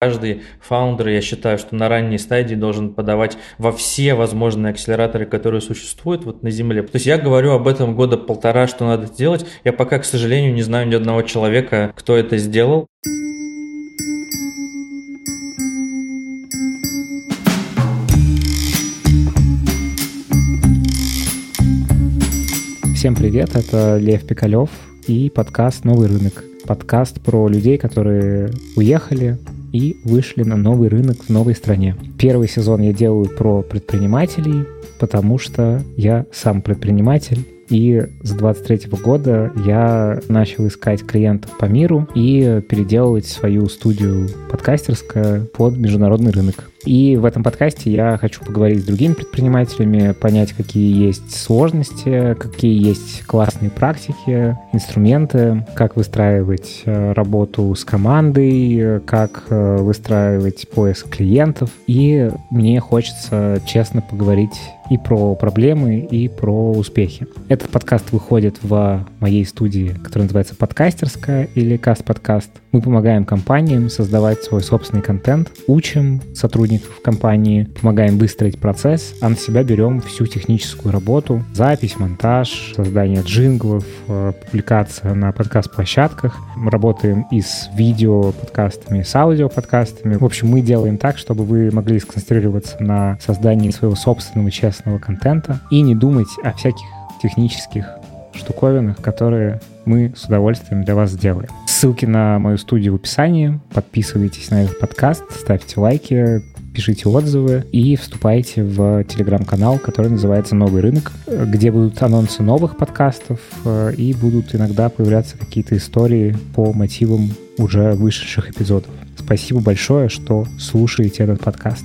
Каждый фаундер, я считаю, что на ранней стадии должен подавать во все возможные акселераторы, которые существуют вот на Земле. То есть я говорю об этом года полтора, что надо сделать. Я пока, к сожалению, не знаю ни одного человека, кто это сделал. Всем привет, это Лев Пикалев и подкаст «Новый рынок». Подкаст про людей, которые уехали, и вышли на новый рынок в новой стране. Первый сезон я делаю про предпринимателей, потому что я сам предприниматель, и с 23 года я начал искать клиентов по миру и переделывать свою студию подкастерская под международный рынок. И в этом подкасте я хочу поговорить с другими предпринимателями, понять, какие есть сложности, какие есть классные практики, инструменты, как выстраивать э, работу с командой, как э, выстраивать поиск клиентов. И мне хочется честно поговорить и про проблемы, и про успехи. Этот подкаст выходит в моей студии, которая называется «Подкастерская» или «Каст-подкаст». Мы помогаем компаниям создавать свой собственный контент, учим сотрудников компании, помогаем выстроить процесс, а на себя берем всю техническую работу, запись, монтаж, создание джинглов, э, публикация на подкаст-площадках. Мы работаем и с видео-подкастами, и с аудио-подкастами. В общем, мы делаем так, чтобы вы могли сконцентрироваться на создании своего собственного честного контента и не думать о всяких технических штуковинах, которые мы с удовольствием для вас сделаем. Ссылки на мою студию в описании. Подписывайтесь на этот подкаст, ставьте лайки, пишите отзывы и вступайте в телеграм-канал, который называется «Новый рынок», где будут анонсы новых подкастов э, и будут иногда появляться какие-то истории по мотивам уже вышедших эпизодов. Спасибо большое, что слушаете этот подкаст.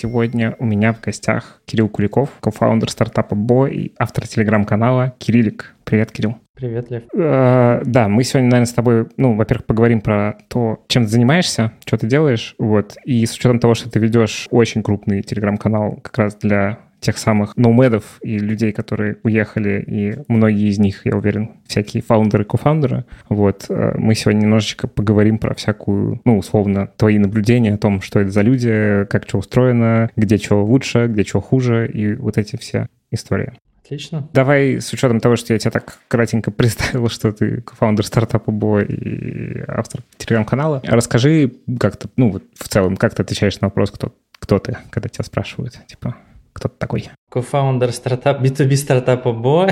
Сегодня у меня в гостях Кирилл Куликов, кофаундер стартапа Бо и автор телеграм-канала Кириллик. Привет, Кирилл. Привет, Лев. Э, да, мы сегодня, наверное, с тобой, ну, во-первых, поговорим про то, чем ты занимаешься, что ты делаешь, вот, и с учетом того, что ты ведешь очень крупный телеграм-канал как раз для тех самых ноумедов и людей, которые уехали, и многие из них, я уверен, всякие фаундеры, кофаундеры. Вот, э, мы сегодня немножечко поговорим про всякую, ну, условно, твои наблюдения о том, что это за люди, как что устроено, где что лучше, где что хуже, и вот эти все истории. Отлично. Давай, с учетом того, что я тебя так кратенько представил, что ты фаундер стартапа Beau и автор телеграм-канала, расскажи как-то, ну, вот в целом, как ты отвечаешь на вопрос, кто, кто ты, когда тебя спрашивают, типа, кто ты такой? Кофаундер стартап, B2B стартапа Beau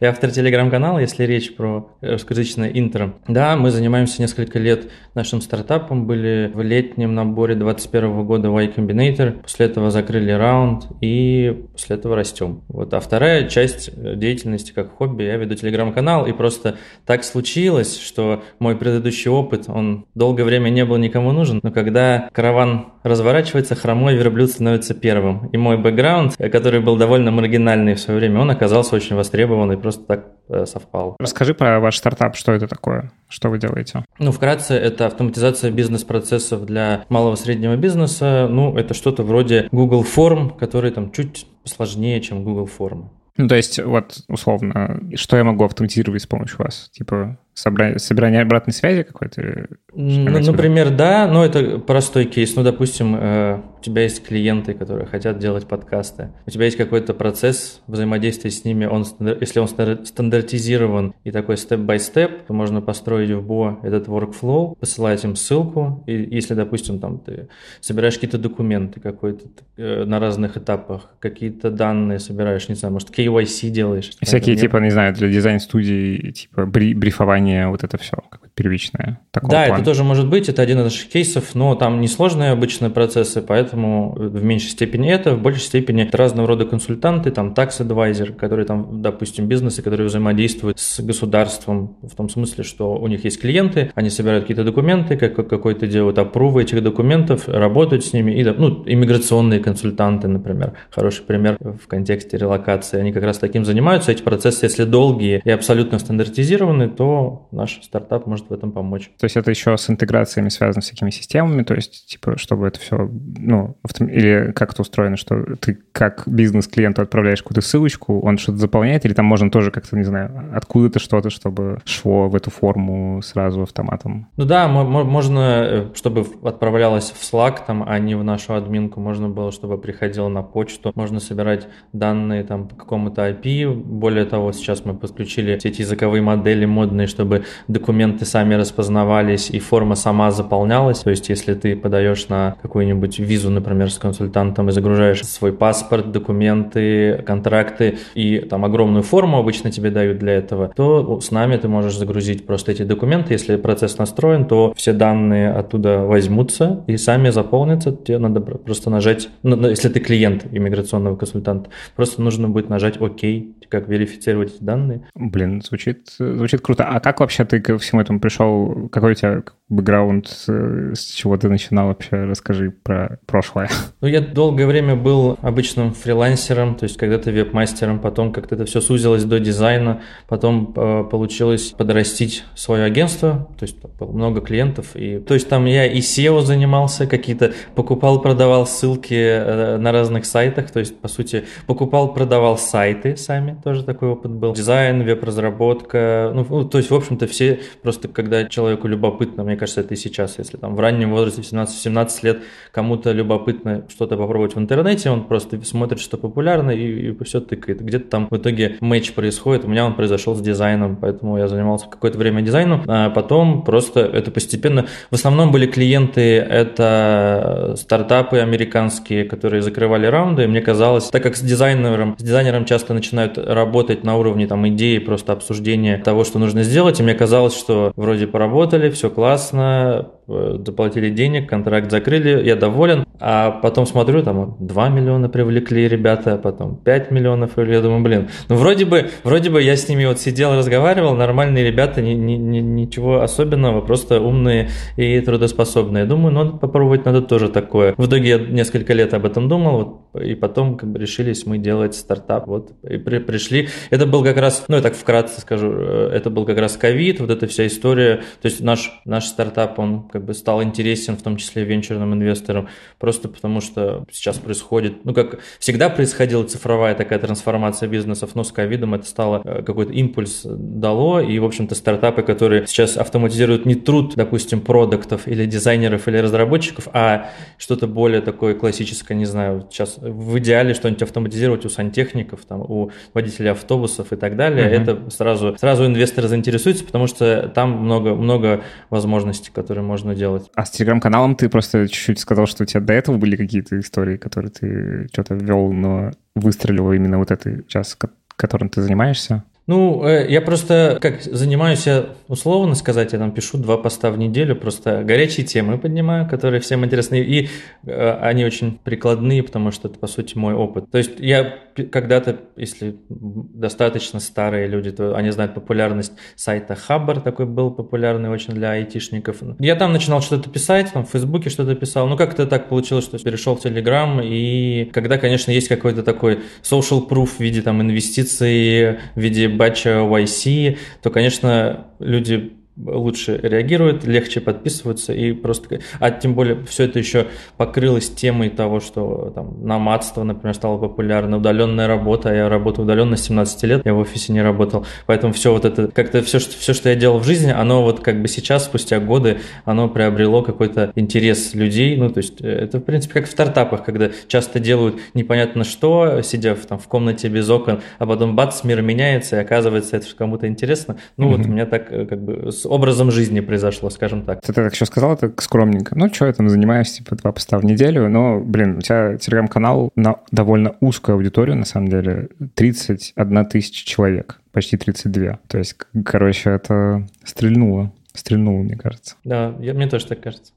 и автор телеграм-канала, если речь про русскоязычное интро. Да, мы занимаемся несколько лет нашим стартапом, были в летнем наборе 2021 года Y Combinator, после этого закрыли раунд и после этого растем. Вот. А вторая часть деятельности как хобби, я веду телеграм-канал и просто так случилось, что мой предыдущий опыт, он долгое время не был никому нужен, но когда караван разворачивается, хромой верблюд становится первым. И мой бэкграунд, который был довольно маргинальный в свое время, он оказался очень востребован и просто так э, совпал. Расскажи про ваш стартап, что это такое, что вы делаете? Ну, вкратце, это автоматизация бизнес-процессов для малого и среднего бизнеса. Ну, это что-то вроде Google Form, который там чуть сложнее, чем Google Form. Ну, то есть, вот, условно, что я могу автоматизировать с помощью вас? Типа, собрание, собирание обратной связи какой-то? Ну, например, да, но это простой кейс. Ну, допустим, э, у тебя есть клиенты, которые хотят делать подкасты. У тебя есть какой-то процесс взаимодействия с ними. Он, если он стандартизирован и такой степ-бай-степ, то можно построить в Bo этот workflow, посылать им ссылку. И если, допустим, там ты собираешь какие-то документы какой-то э, на разных этапах, какие-то данные собираешь, не знаю, может, KYC делаешь. Всякие, типа, не знаю, для дизайн-студии, типа, брифование ранее вот это все первичное. да, плана. это тоже может быть, это один из наших кейсов, но там несложные обычные процессы, поэтому в меньшей степени это, в большей степени это разного рода консультанты, там tax-адвайзер, которые там, допустим, бизнесы, которые взаимодействуют с государством, в том смысле, что у них есть клиенты, они собирают какие-то документы, как, какой-то делают опрувы этих документов, работают с ними, и, ну, иммиграционные консультанты, например, хороший пример в контексте релокации, они как раз таким занимаются, эти процессы, если долгие и абсолютно стандартизированы, то наш стартап может в этом помочь. То есть это еще с интеграциями связано с всякими системами, то есть, типа, чтобы это все, ну, автом... или как это устроено, что ты как бизнес клиенту отправляешь какую-то ссылочку, он что-то заполняет, или там можно тоже как-то, не знаю, откуда-то что-то, чтобы шло в эту форму сразу автоматом? Ну да, можно, э, чтобы отправлялось в Slack, там, а не в нашу админку, можно было, чтобы приходило на почту, можно собирать данные там по какому-то IP, более того, сейчас мы подключили все эти языковые модели модные, чтобы документы сами распознавались и форма сама заполнялась, то есть если ты подаешь на какую-нибудь визу, например, с консультантом и загружаешь свой паспорт, документы, контракты и там огромную форму обычно тебе дают для этого, то с нами ты можешь загрузить просто эти документы, если процесс настроен, то все данные оттуда возьмутся и сами заполнятся, тебе надо просто нажать, ну, если ты клиент иммиграционного консультанта, просто нужно будет нажать ОК, как верифицировать эти данные. Блин, звучит, звучит круто. А как вообще ты ко всему этому пришел? Какой у тебя бэкграунд, с чего ты начинал вообще? Расскажи про прошлое. Ну, я долгое время был обычным фрилансером, то есть когда-то веб-мастером, потом как-то это все сузилось до дизайна, потом э, получилось подрастить свое агентство, то есть было много клиентов, и то есть там я и SEO занимался, какие-то покупал, продавал ссылки э, на разных сайтах, то есть по сути покупал, продавал сайты сами, тоже такой опыт был, дизайн, веб-разработка, ну, ну то есть в общем-то все просто когда человеку любопытно, мне кажется, это и сейчас, если там в раннем возрасте, 17-17 лет, кому-то любопытно что-то попробовать в интернете, он просто смотрит, что популярно и, и все тыкает. Где-то там в итоге матч происходит, у меня он произошел с дизайном, поэтому я занимался какое-то время дизайном, а потом просто это постепенно, в основном были клиенты, это стартапы американские, которые закрывали раунды, и мне казалось, так как с дизайнером, с дизайнером часто начинают работать на уровне там идеи, просто обсуждения того, что нужно сделать, и мне казалось, что вроде поработали, все классно, заплатили денег, контракт закрыли, я доволен, а потом смотрю, там 2 миллиона привлекли ребята, потом 5 миллионов, и я думаю, блин, ну вроде бы, вроде бы я с ними вот сидел, разговаривал, нормальные ребята, ни, ни, ни, ничего особенного, просто умные и трудоспособные. Думаю, ну попробовать надо тоже такое. В итоге я несколько лет об этом думал, вот, и потом как бы решились мы делать стартап, вот, и при, пришли. Это был как раз, ну я так вкратце скажу, э, это был как раз ковид, вот эта вся история, то есть наш, наш стартап, он как бы стал интересен, в том числе венчурным инвесторам, просто потому что сейчас происходит, ну как всегда происходила цифровая такая трансформация бизнесов, но с ковидом это стало э, какой-то импульс дало, и, в общем-то, стартапы, которые сейчас автоматизируют не труд, допустим, продуктов или дизайнеров или разработчиков, а что-то более такое классическое, не знаю, сейчас в идеале что-нибудь автоматизировать у сантехников, там, у водителей автобусов и так далее, uh-huh. это сразу, сразу инвесторы заинтересуются, потому что там много, много возможностей, которые можно можно делать. А с телеграм-каналом ты просто чуть-чуть сказал, что у тебя до этого были какие-то истории, которые ты что-то вел, но выстрелил именно вот этой час, которым ты занимаешься? Ну, э, я просто, как занимаюсь я, условно сказать, я там пишу два поста в неделю, просто горячие темы поднимаю, которые всем интересны, и э, они очень прикладные, потому что это, по сути, мой опыт. То есть я когда-то, если достаточно старые люди, то они знают популярность сайта Хаббар, такой был популярный очень для айтишников. Я там начинал что-то писать, там в Фейсбуке что-то писал, ну как-то так получилось, что перешел в Телеграм, и когда, конечно, есть какой-то такой social proof в виде там инвестиций, в виде батча YC, то, конечно, люди лучше реагируют, легче подписываются и просто... А тем более все это еще покрылось темой того, что там номадство, например, стало популярно, удаленная работа, а я работаю удаленно с 17 лет, я в офисе не работал, поэтому все вот это, как-то все, что, все, что я делал в жизни, оно вот как бы сейчас, спустя годы, оно приобрело какой-то интерес людей, ну, то есть э, это, в принципе, как в стартапах, когда часто делают непонятно что, сидя в, там, в комнате без окон, а потом бац, мир меняется, и оказывается, это кому-то интересно. Ну, mm-hmm. вот у меня так э, как бы с образом жизни произошло, скажем так. Ты так еще сказал, это скромненько. Ну, что я там занимаюсь, типа, два поста в неделю. Но, блин, у тебя телеграм-канал на довольно узкую аудиторию, на самом деле. 31 тысяча человек, почти 32. То есть, короче, это стрельнуло. Стрельнуло, мне кажется. Да, я, мне тоже так кажется.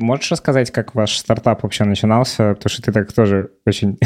Можешь рассказать, как ваш стартап вообще начинался? Потому что ты так тоже очень...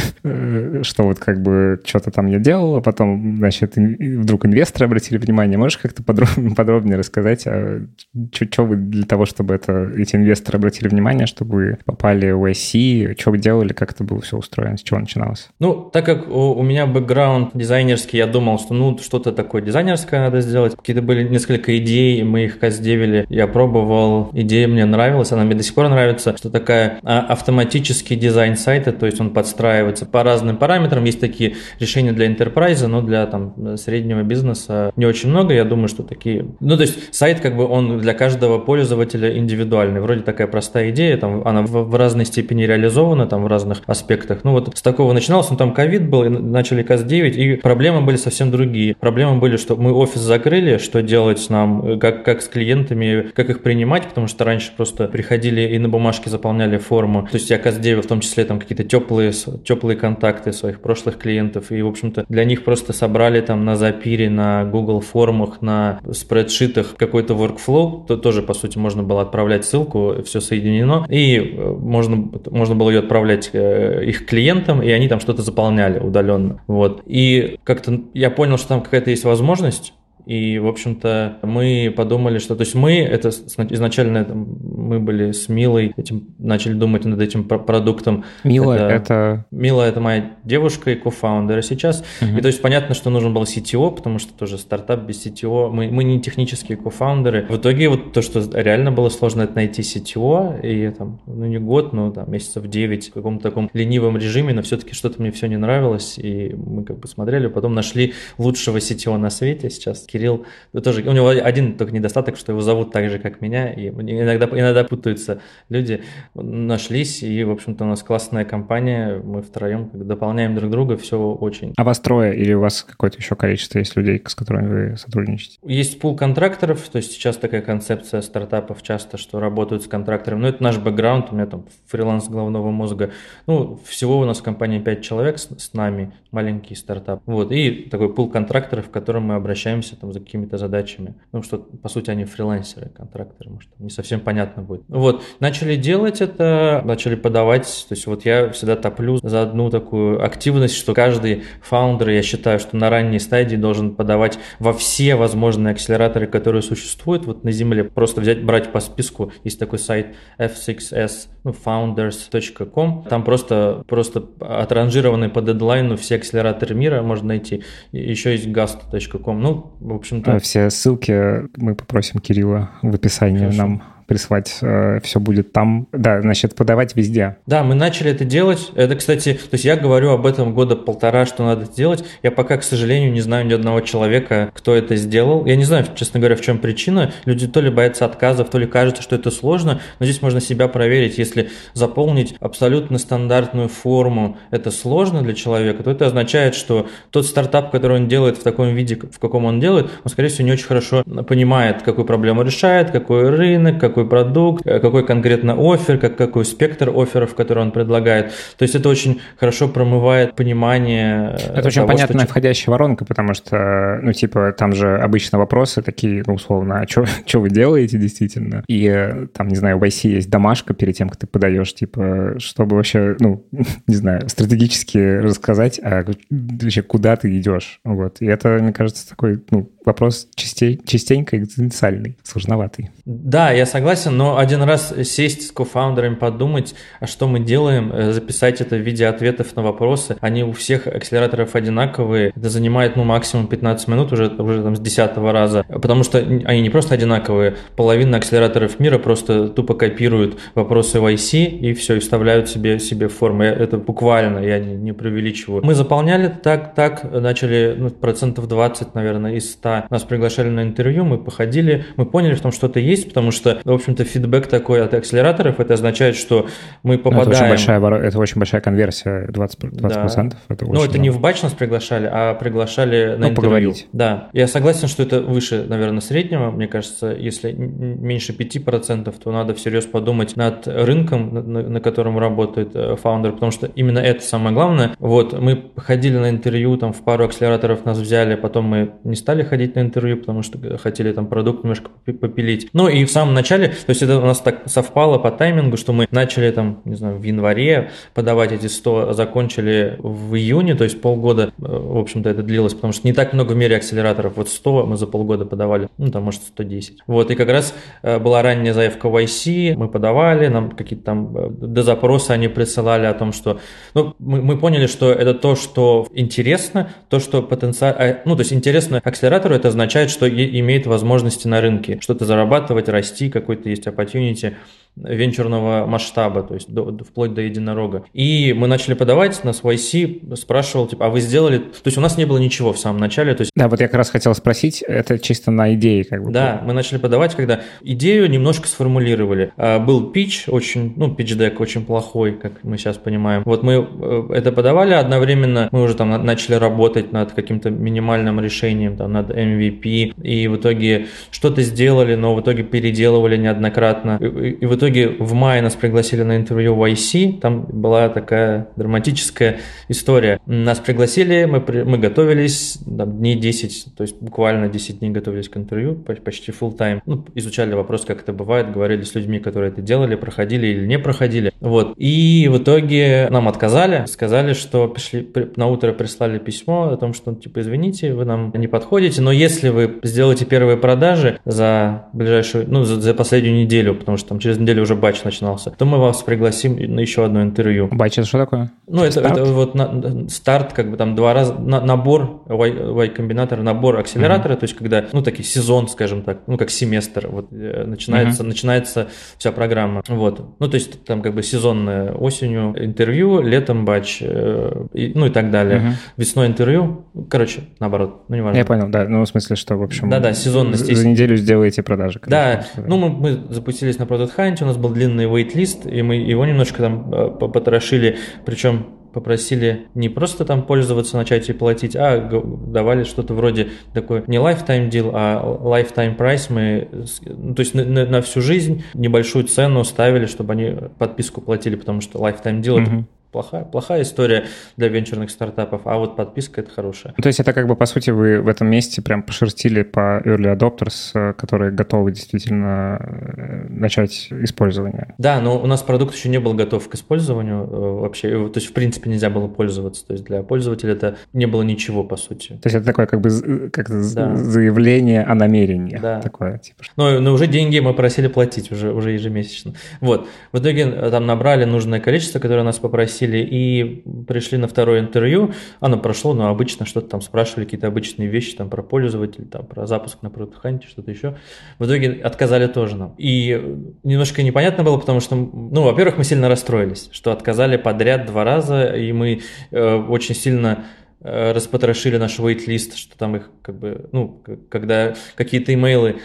что вот как бы что-то там я делал, а потом, значит, вдруг инвесторы обратили внимание. Можешь как-то подробнее рассказать, а что вы для того, чтобы это, эти инвесторы обратили внимание, чтобы попали в IC, что вы делали, как это было все устроено, с чего начиналось? Ну, так как у, у меня бэкграунд дизайнерский, я думал, что ну что-то такое дизайнерское надо сделать. Какие-то были несколько идей, мы их каздевили. Я пробовал, идея мне нравилась, она мне до сих пор нравится, что такая а, автоматический дизайн сайта, то есть он подстраивается по разным параметрам. Есть такие решения для enterprise, но для там среднего бизнеса не очень много. Я думаю, что такие... Ну, то есть сайт как бы он для каждого пользователя индивидуальный. Вроде такая простая идея, там она в, в разной степени реализована, там в разных аспектах. Ну, вот с такого начиналось, но там ковид был, и начали КАЗ-9, и проблемы были совсем другие. Проблемы были, что мы офис закрыли, что делать нам, как, как с клиентами, как их принимать, потому что раньше просто приходили и на бумажке заполняли форму. То есть я КАЗ-9 в том числе там какие-то теплые, теплые контакты своих прошлых клиентов, и, в общем-то, для них просто собрали там на Запире, на Google формах, на спредшитах какой-то workflow, то тоже, по сути, можно было отправлять ссылку, все соединено, и э, можно, можно было ее отправлять э, их клиентам, и они там что-то заполняли удаленно. Вот. И как-то я понял, что там какая-то есть возможность, и, в общем-то, мы подумали, что... То есть мы, это изначально мы были с Милой, этим, начали думать над этим продуктом. Мила это... это... Мила – это моя девушка и кофаундер. Сейчас... Угу. И то есть понятно, что нужен был CTO, потому что тоже стартап без CTO. Мы, мы не технические кофаундеры. В итоге вот то, что реально было сложно, это найти CTO. И там, ну не год, но там месяцев 9 в каком-то таком ленивом режиме, но все-таки что-то мне все не нравилось. И мы как бы смотрели, потом нашли лучшего CTO на свете сейчас, Кирилл, тоже, у него один только недостаток, что его зовут так же, как меня, и иногда, иногда путаются люди, нашлись, и, в общем-то, у нас классная компания, мы втроем дополняем друг друга, все очень. А вас трое или у вас какое-то еще количество есть людей, с которыми вы сотрудничаете? Есть пул контракторов, то есть сейчас такая концепция стартапов часто, что работают с контракторами, но это наш бэкграунд, у меня там фриланс головного мозга, ну, всего у нас в компании 5 человек с, с нами, маленький стартап, вот, и такой пул контракторов, к которым мы обращаемся там за какими-то задачами. Ну, что, по сути, они фрилансеры, контракторы, может, не совсем понятно будет. Вот, начали делать это, начали подавать, то есть вот я всегда топлю за одну такую активность, что каждый фаундер, я считаю, что на ранней стадии должен подавать во все возможные акселераторы, которые существуют вот на Земле, просто взять, брать по списку, есть такой сайт f6s, ну, founders.com, там просто, просто отранжированы по дедлайну все акселераторы мира можно найти, еще есть gast.com, ну, в общем общем-то. Все ссылки мы попросим Кирилла в описании Хорошо. нам прислать, э, все будет там. Да, значит, подавать везде. Да, мы начали это делать. Это, кстати, то есть я говорю об этом года полтора, что надо сделать. Я пока, к сожалению, не знаю ни одного человека, кто это сделал. Я не знаю, честно говоря, в чем причина. Люди то ли боятся отказов, то ли кажется, что это сложно. Но здесь можно себя проверить. Если заполнить абсолютно стандартную форму, это сложно для человека, то это означает, что тот стартап, который он делает в таком виде, в каком он делает, он, скорее всего, не очень хорошо понимает, какую проблему решает, какой рынок, какой какой продукт, э, какой конкретно офер, как, какой спектр офферов, который он предлагает. То есть это очень хорошо промывает понимание. Э, это очень понятная что... входящая воронка, потому что, ну, типа, там же обычно вопросы такие, ну, условно, а что вы делаете действительно? И э, там, не знаю, в IC есть домашка перед тем, как ты подаешь, типа, чтобы вообще, ну, не знаю, стратегически рассказать, а вообще куда ты идешь. Вот. И это, мне кажется, такой, ну, вопрос частей, частенько экзистенциальный, сложноватый. Да, я согласен, но один раз сесть с кофаундерами, подумать, а что мы делаем, э, записать это в виде ответов на вопросы. Они у всех акселераторов одинаковые. Это занимает ну, максимум 15 минут уже, уже там, с 10 раза. Потому что они не просто одинаковые. Половина акселераторов мира просто тупо копируют вопросы в IC и все, и вставляют себе, себе в форму. Это буквально, я не, не преувеличиваю. Мы заполняли так, так, начали ну, процентов 20, наверное, из 100 нас приглашали на интервью, мы походили, мы поняли, что там что-то есть, потому что, в общем-то, фидбэк такой от акселераторов, это означает, что мы попадаем... Это очень большая, это очень большая конверсия, 20%. 20% да. это ну, это не в батч нас приглашали, а приглашали на ну, интервью. поговорить. Да. Я согласен, что это выше, наверное, среднего. Мне кажется, если меньше 5%, то надо всерьез подумать над рынком, на, на котором работает э, фаундер, потому что именно это самое главное. Вот, мы ходили на интервью, там в пару акселераторов нас взяли, потом мы не стали ходить ходить на интервью, потому что хотели там продукт немножко попилить. Ну и в самом начале то есть это у нас так совпало по таймингу, что мы начали там, не знаю, в январе подавать эти 100, закончили в июне, то есть полгода, э, в общем-то, это длилось, потому что не так много в мире акселераторов, вот 100 мы за полгода подавали, ну, там, может, 110. Вот, и как раз э, была ранняя заявка в IC, мы подавали, нам какие-то там э, до запроса они присылали о том, что, ну, мы, мы поняли, что это то, что интересно, то, что потенциально, ну, то есть интересно акселератору, это означает, что имеет возможности на рынке, что-то зарабатывать, расти, какой-то есть opportunity венчурного масштаба, то есть до, вплоть до единорога. И мы начали подавать, на свой YC спрашивал, типа, а вы сделали... То есть у нас не было ничего в самом начале. То есть... Да, вот я как раз хотел спросить, это чисто на идее как бы. Да, мы начали подавать, когда идею немножко сформулировали. А, был пич очень, ну, пич-дек очень плохой, как мы сейчас понимаем. Вот мы э, это подавали, одновременно мы уже там начали работать над каким-то минимальным решением, там, над MVP, и в итоге что-то сделали, но в итоге переделывали неоднократно. И, и в итоге итоге в мае нас пригласили на интервью в IC, там была такая драматическая история. Нас пригласили, мы, мы готовились там, дней 10, то есть буквально 10 дней готовились к интервью, почти full time. Ну, изучали вопрос, как это бывает, говорили с людьми, которые это делали, проходили или не проходили. Вот. И в итоге нам отказали, сказали, что пришли, на утро прислали письмо о том, что, типа, извините, вы нам не подходите, но если вы сделаете первые продажи за ближайшую, ну, за, за последнюю неделю, потому что там через неделе уже батч начинался, то мы вас пригласим на еще одно интервью. Батч это что такое? Ну, это, это вот на, старт, как бы там два раза, на, набор Y-комбинатора, набор акселератора, uh-huh. то есть когда, ну, такие сезон, скажем так, ну, как семестр, вот э, начинается, uh-huh. начинается вся программа. Вот. Ну, то есть там как бы сезонная осенью интервью, летом батч, э, и, ну и так далее. Uh-huh. Весной интервью, короче, наоборот, ну, не важно. Я понял, да, ну, в смысле, что, в общем... Да-да, сезонность. За, за неделю сделаете продажи. Конечно, да, ну, мы, мы запустились на Product Hunt, у нас был длинный wait-лист, и мы его немножко там э, потрошили, причем попросили не просто там пользоваться, начать и платить, а давали что-то вроде такой не lifetime deal, а lifetime price. Мы, ну, то есть на, на, на всю жизнь небольшую цену ставили, чтобы они подписку платили, потому что lifetime deal mm-hmm. это плохая, плохая история для венчурных стартапов, а вот подписка это хорошая. Ну, то есть это как бы, по сути, вы в этом месте прям пошерстили по early adopters, э, которые готовы действительно э, начать использование. Да, но у нас продукт еще не был готов к использованию э, вообще, то есть в принципе нельзя было пользоваться, то есть для пользователя это не было ничего по сути. То есть это такое как бы как да. заявление о намерении. Да. Такое, типа. Но, но уже деньги мы просили платить уже, уже ежемесячно. Вот. В итоге там набрали нужное количество, которое нас попросили пригласили и пришли на второе интервью. Оно прошло, но обычно что-то там спрашивали, какие-то обычные вещи там про пользователя, там про запуск на Product что-то еще. В итоге отказали тоже нам. И немножко непонятно было, потому что, ну, во-первых, мы сильно расстроились, что отказали подряд два раза, и мы э, очень сильно э, распотрошили наш wait-лист, что там их как бы, ну, когда какие-то имейлы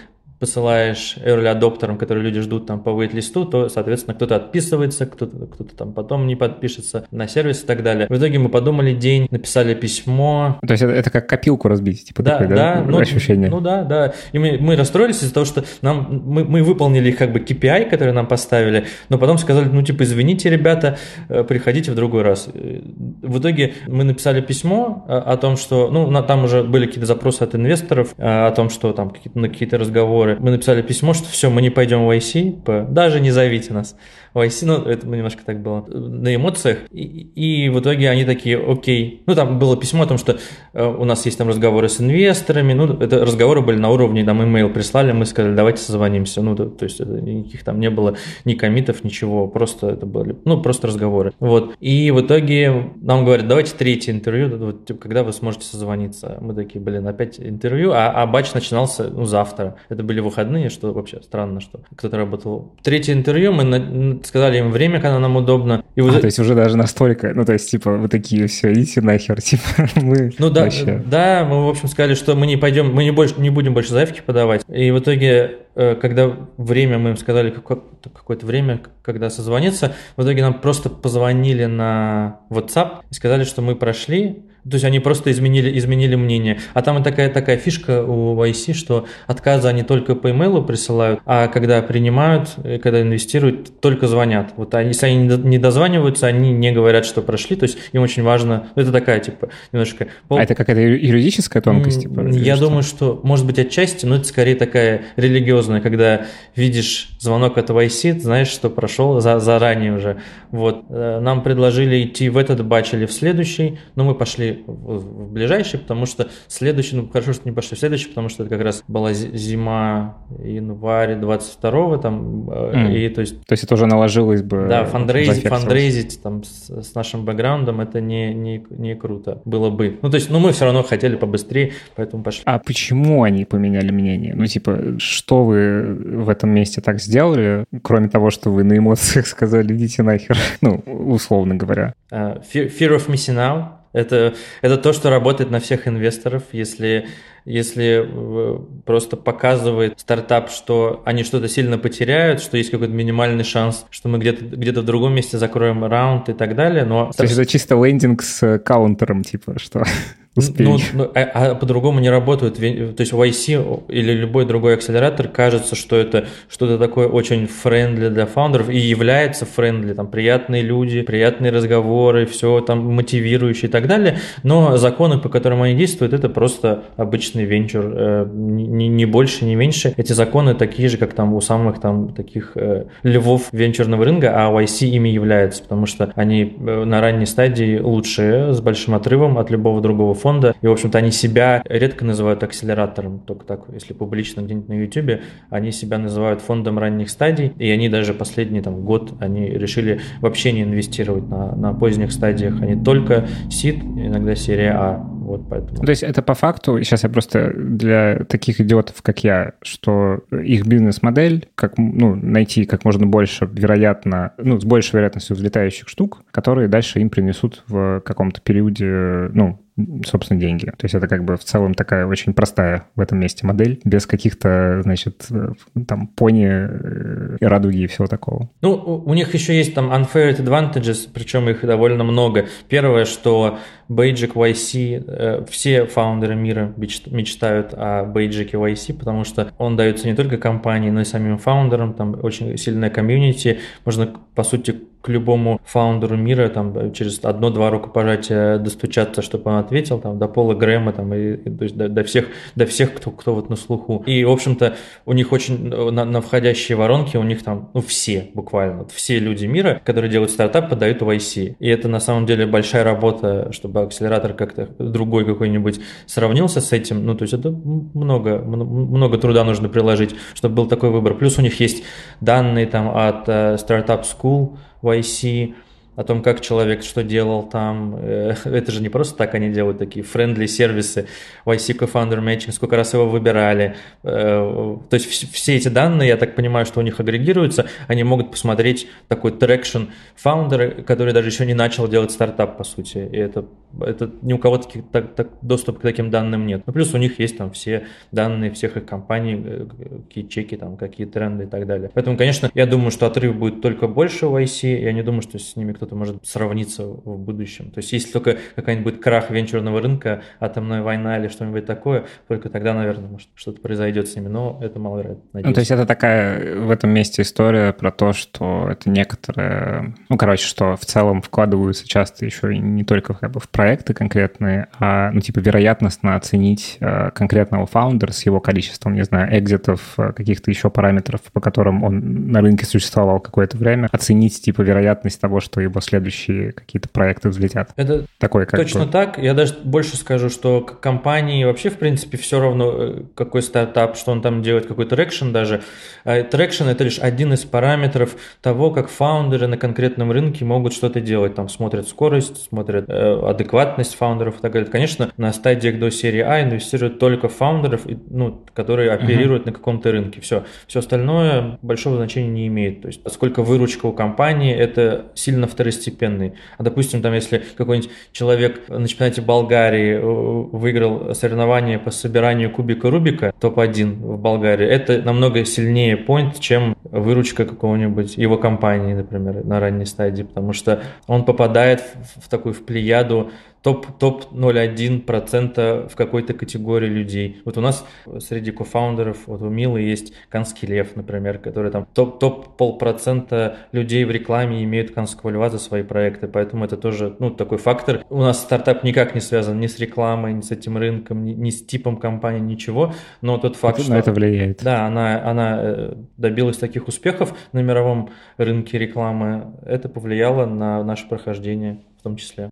посылаешь early адоптерам, которые люди ждут там по wait-листу, то, соответственно, кто-то отписывается, кто-то кто там потом не подпишется на сервис и так далее. В итоге мы подумали день, написали письмо. То есть это, это как копилку разбить, типа да, такое, да, да ну, ощущение? Ну да, да. И мы, мы расстроились из-за того, что нам, мы, мы выполнили как бы KPI, который нам поставили, но потом сказали, ну типа, извините, ребята, э, приходите в другой раз. Э, в итоге мы написали письмо о, о том, что, ну, там уже были какие-то запросы от инвесторов о том, что там какие-то, на какие-то разговоры мы написали письмо, что все, мы не пойдем в IC, даже не зовите нас в ну, это немножко так было, на эмоциях, и, и в итоге они такие, окей, ну, там было письмо о том, что э, у нас есть там разговоры с инвесторами, ну, это разговоры были на уровне, там, имейл прислали, мы сказали, давайте созвонимся, ну, то, то есть это, никаких там не было ни комитов, ничего, просто это были, ну, просто разговоры, вот, и в итоге нам говорят, давайте третье интервью, вот, типа, когда вы сможете созвониться, мы такие, блин, опять интервью, а, а батч начинался, ну, завтра, это были выходные, что вообще странно, что кто-то работал. Третье интервью мы на, сказали им время, когда нам удобно. И а, то есть уже даже настолько, ну то есть типа вы такие, все, идите нахер, типа мы Ну да, вообще... да, мы в общем сказали, что мы не пойдем, мы не, больше, не будем больше заявки подавать. И в итоге, когда время, мы им сказали какое-то время, когда созвониться, в итоге нам просто позвонили на WhatsApp и сказали, что мы прошли, то есть они просто изменили, изменили мнение. А там и такая, такая фишка у YC, что отказы они только по имейлу присылают, а когда принимают, э, когда инвестируют, только звонят. Вот они, если они не дозваниваются, они не говорят, что прошли. То есть им очень важно, ну, это такая, типа, немножко... А это какая-то юридическая тонкость? Типа, Я что? думаю, что, может быть, отчасти, но это скорее такая религиозная серьезное, когда видишь звонок от YC, знаешь, что прошел за, заранее уже. Вот. Э, нам предложили идти в этот батч или в следующий, но мы пошли в, в ближайший, потому что следующий, ну хорошо, что не пошли в следующий, потому что это как раз была зима, январь 22-го там, mm. и то есть... То есть это уже наложилось бы... Да, фандрейзить, фандрейзить там с, с нашим бэкграундом, это не, не, не круто было бы. Ну, то есть, ну, мы все равно хотели побыстрее, поэтому пошли. А почему они поменяли мнение? Ну, типа, что вы в этом месте так сделали, кроме того, что вы на эмоциях сказали, идите нахер, ну, условно говоря? Uh, fear, of missing out. Это, это то, что работает на всех инвесторов. Если если э, просто показывает стартап, что они что-то сильно потеряют, что есть какой-то минимальный шанс, что мы где-то где в другом месте закроем раунд и так далее. Но... То есть это чисто лендинг с counter'ом, типа, что Ну, ну, а, а по-другому не работают. То есть в YC или любой другой акселератор кажется, что это что-то такое очень friendly для фаундеров и является friendly. Там приятные люди, приятные разговоры, все там мотивирующие и так далее. Но законы, по которым они действуют, это просто обычный венчур. Э, не, не больше, не меньше. Эти законы такие же, как там у самых там таких э, львов венчурного рынка, а YC ими является, потому что они э, на ранней стадии лучшие, с большим отрывом от любого другого фонда. И, в общем-то, они себя редко называют акселератором, только так, если публично где-нибудь на YouTube, они себя называют фондом ранних стадий, и они даже последний там, год они решили вообще не инвестировать на, на поздних стадиях, они только сид, иногда серия А. Вот поэтому. То есть это по факту, сейчас я просто для таких идиотов, как я, что их бизнес-модель, как ну, найти как можно больше вероятно, ну, с большей вероятностью взлетающих штук, которые дальше им принесут в каком-то периоде, ну, собственно, деньги. То есть это как бы в целом такая очень простая в этом месте модель, без каких-то, значит, э, там, пони, э, и радуги и всего такого. Ну, у них еще есть там unfair advantages, причем их довольно много. Первое, что Бейджик YC, э, все фаундеры мира мечтают о Бейджике YC, потому что он дается не только компании, но и самим фаундерам, там очень сильная комьюнити, можно, по сути, к любому фаундеру мира там через одно-два рукопожатия достучаться, чтобы он ответил, там, до Пола Грэма, там, и, и, то есть до, до всех, до всех, кто, кто вот на слуху. И, в общем-то, у них очень на, на входящие воронки, у них там, ну, все буквально, вот все люди мира, которые делают стартап, подают в YC. И это, на самом деле, большая работа, чтобы акселератор как-то другой какой-нибудь сравнился с этим. Ну, то есть это много, много труда нужно приложить, чтобы был такой выбор. Плюс у них есть данные там от uh, Startup School, YC о том, как человек что делал там. Э, это же не просто так они делают такие friendly сервисы. YC Co-Founder Matching, сколько раз его выбирали. Э, то есть все эти данные, я так понимаю, что у них агрегируются, они могут посмотреть такой traction фаундера, который даже еще не начал делать стартап, по сути. И это, это ни у кого таких, так, так, доступ к таким данным нет. Ну, плюс у них есть там все данные всех их компаний, э, какие чеки, там, какие тренды и так далее. Поэтому, конечно, я думаю, что отрыв будет только больше у YC. Я не думаю, что с ними кто-то может сравниться в будущем. То есть если только какой-нибудь крах венчурного рынка, атомная война или что-нибудь такое, только тогда, наверное, может что-то произойдет с ними, но это маловероятно. Надеюсь. Ну, то есть это такая в этом месте история про то, что это некоторые, ну, короче, что в целом вкладываются часто еще и не только как бы в проекты конкретные, а, ну, типа, вероятностно оценить э, конкретного фаундера с его количеством, не знаю, экзитов, э, каких-то еще параметров, по которым он на рынке существовал какое-то время, оценить, типа, вероятность того, что его следующий следующие какие-то проекты взлетят. Это Такое, как точно бы... так. Я даже больше скажу, что компании вообще, в принципе, все равно, э, какой стартап, что он там делает, какой traction даже. А traction – это лишь один из параметров того, как фаундеры на конкретном рынке могут что-то делать. Там смотрят скорость, смотрят э, адекватность фаундеров и так далее. Конечно, на стадиях до серии А инвестируют только фаундеров, ну, которые оперируют uh-huh. на каком-то рынке. Все. Все остальное большого значения не имеет. То есть, сколько выручка у компании, это сильно второстепенно второстепенный. А допустим, там, если какой-нибудь человек на чемпионате Болгарии э, выиграл соревнование по собиранию кубика Рубика, топ-1 в Болгарии, это намного сильнее point, чем выручка какого-нибудь его компании, например, на ранней стадии, потому что он попадает в, в такую в плеяду топ, топ 0,1% в какой-то категории людей. Вот у нас среди кофаундеров, вот у Милы есть Канский лев, например, который там топ, топ полпроцента людей в рекламе имеют Канского льва за свои проекты, поэтому это тоже, ну, такой фактор. У нас стартап никак не связан ни с рекламой, ни с этим рынком, ни, ни с типом компании, ничего, но тот факт, это, что... Это влияет. Да, она, она э, добилась таких успехов на мировом рынке рекламы, это повлияло на наше прохождение в том числе.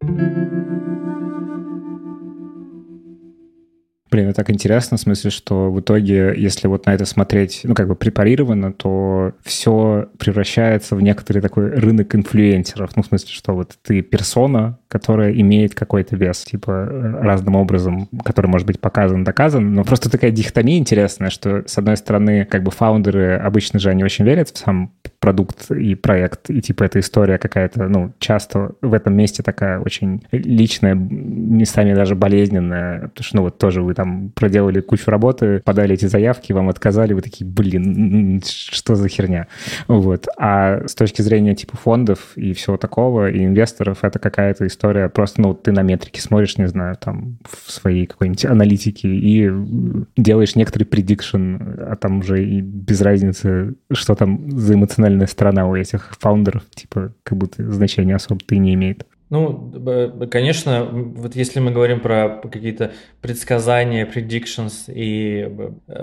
Блин, это так интересно, в смысле, что в итоге, если вот на это смотреть, ну, как бы препарированно, то все превращается в некоторый такой рынок инфлюенсеров. Ну, в смысле, что вот ты персона, которая имеет какой-то вес, типа, разным образом, который может быть показан, доказан. Но просто такая дихотомия интересная, что, с одной стороны, как бы фаундеры, обычно же они очень верят в сам продукт и проект, и типа эта история какая-то, ну, часто в этом месте такая очень личная, местами даже болезненная, потому что, ну, вот тоже вы там проделали кучу работы, подали эти заявки, вам отказали, вы такие, блин, что за херня? Вот. А с точки зрения типа фондов и всего такого, и инвесторов, это какая-то история, просто, ну, ты на метрики смотришь, не знаю, там, в своей какой-нибудь аналитике и делаешь некоторый предикшн, а там уже и без разницы, что там за эмоциональная сторона у этих фаундеров, типа, как будто значения особо-то и не имеет. Ну, конечно, вот если мы говорим про какие-то предсказания, predictions и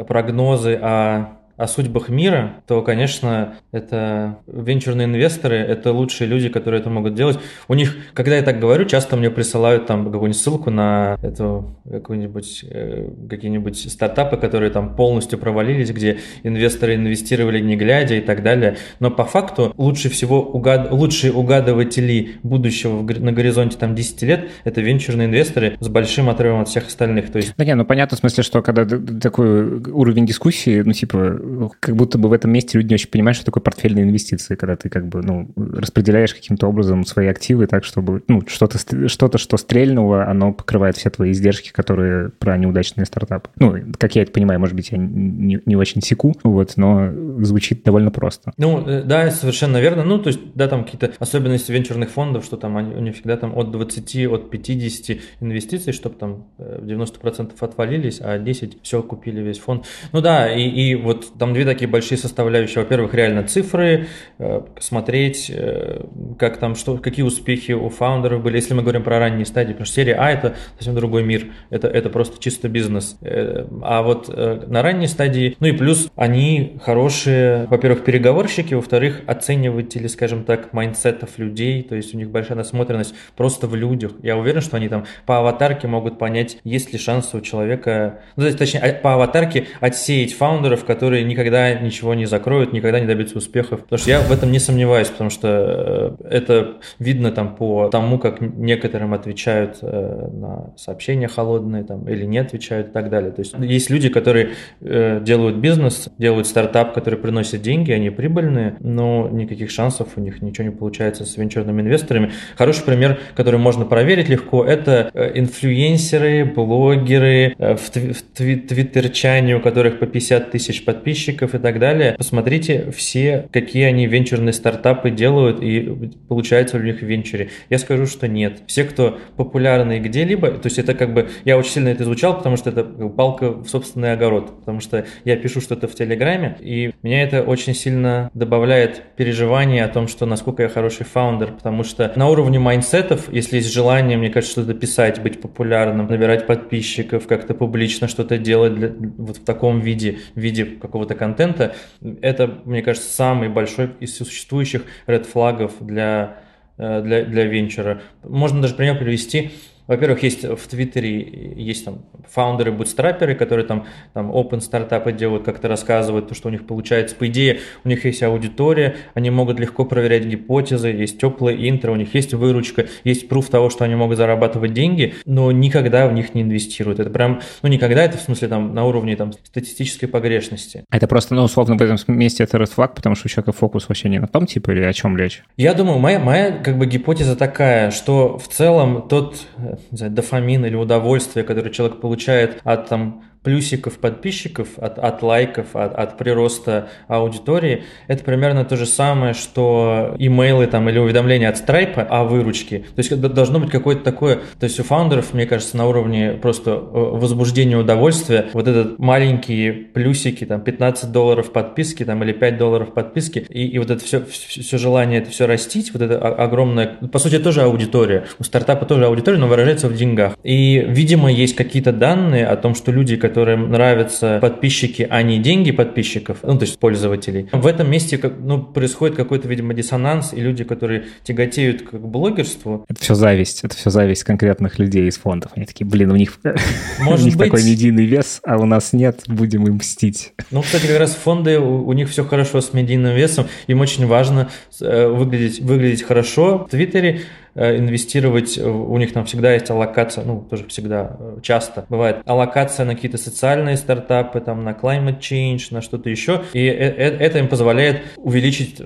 прогнозы о о судьбах мира, то, конечно, это венчурные инвесторы, это лучшие люди, которые это могут делать. У них, когда я так говорю, часто мне присылают там какую-нибудь ссылку на эту какую-нибудь э, какие-нибудь стартапы, которые там полностью провалились, где инвесторы инвестировали не глядя и так далее. Но по факту лучше всего угад... лучшие угадыватели будущего на горизонте там 10 лет это венчурные инвесторы с большим отрывом от всех остальных. То есть... Да не, ну понятно в смысле, что когда такой уровень дискуссии, ну типа как будто бы в этом месте люди не очень понимают, что такое портфельные инвестиции, когда ты как бы, ну, распределяешь каким-то образом свои активы так, чтобы, ну, что-то, что-то, что стрельнуло, оно покрывает все твои издержки, которые про неудачные стартапы. Ну, как я это понимаю, может быть, я не, не очень секу, вот, но звучит довольно просто. Ну, э, да, совершенно верно. Ну, то есть, да, там какие-то особенности венчурных фондов, что там они, у них всегда там от 20, от 50 инвестиций, чтобы там 90% э, отвалились, а 10 все купили весь фонд. Ну да, и, и вот там две такие большие составляющие. Во-первых, реально цифры, э, смотреть, э, как там, что, какие успехи у фаундеров были. Если мы говорим про ранние стадии, потому что серия А это совсем другой мир. Это, это просто чисто бизнес. Э, а вот на ранней стадии, ну и плюс они хорошие, во-первых, переговорщики, во-вторых, оцениватели, скажем так, майндсетов людей, то есть у них большая насмотренность просто в людях. Я уверен, что они там по аватарке могут понять, есть ли шансы у человека, ну, точнее, а, по аватарке отсеять фаундеров, которые никогда ничего не закроют, никогда не добьются успехов. Потому что я в этом не сомневаюсь, потому что э, это видно там по тому, как некоторым отвечают э, на сообщения холодные там, или не отвечают и так далее. То есть есть люди, которые э, делают бизнес, делают стартап, который приносит деньги, они прибыльные, но никаких шансов у них ничего не получается с венчурными инвесторами. Хороший пример, который можно проверить легко, это инфлюенсеры, блогеры в твиттерчане, у которых по 50 тысяч подписчиков, подписчиков и так далее. Посмотрите все, какие они венчурные стартапы делают и получается у них в венчуре. Я скажу, что нет. Все, кто популярны где-либо, то есть это как бы, я очень сильно это изучал, потому что это палка в собственный огород, потому что я пишу что-то в Телеграме, и меня это очень сильно добавляет переживание о том, что насколько я хороший фаундер, потому что на уровне майнсетов, если есть желание, мне кажется, что-то писать, быть популярным, набирать подписчиков, как-то публично что-то делать для, вот в таком виде, в виде какого-то какого-то контента, это, мне кажется, самый большой из существующих red флагов для, э, для, для венчура. Можно даже пример привести. Во-первых, есть в Твиттере есть там фаундеры, бутстрапперы, которые там, там open стартапы делают, как-то рассказывают, то, что у них получается. По идее, у них есть аудитория, они могут легко проверять гипотезы, есть теплое интро, у них есть выручка, есть пруф того, что они могут зарабатывать деньги, но никогда в них не инвестируют. Это прям, ну никогда, это в смысле там на уровне там статистической погрешности. Это просто, ну, условно, в этом месте это red flag, потому что у человека фокус вообще не на том, типа, или о чем речь? Я думаю, моя, моя как бы гипотеза такая, что в целом тот знаю, дофамин или удовольствие, которое человек получает от там, плюсиков подписчиков, от, от лайков, от, от прироста аудитории, это примерно то же самое, что имейлы там или уведомления от Stripe о выручке. То есть должно быть какое-то такое, то есть у фаундеров, мне кажется, на уровне просто э, возбуждения удовольствия, вот этот маленькие плюсики, там 15 долларов подписки там или 5 долларов подписки, и, и вот это все, все желание это все растить, вот это огромное, по сути, тоже аудитория. У стартапа тоже аудитория, но выражается в деньгах. И, видимо, есть какие-то данные о том, что люди, которым нравятся подписчики, а не деньги подписчиков, ну, то есть пользователей. В этом месте ну, происходит какой-то, видимо, диссонанс, и люди, которые тяготеют к блогерству... Это все зависть, это все зависть конкретных людей из фондов. Они такие, блин, у них, Может у них быть... такой медийный вес, а у нас нет, будем им мстить. Ну, кстати, как раз фонды, у, у них все хорошо с медийным весом, им очень важно э, выглядеть, выглядеть хорошо. В Твиттере инвестировать, у них там всегда есть аллокация, ну, тоже всегда, э, часто бывает, аллокация на какие-то социальные стартапы, там, на climate change, на что-то еще, и э, это им позволяет увеличить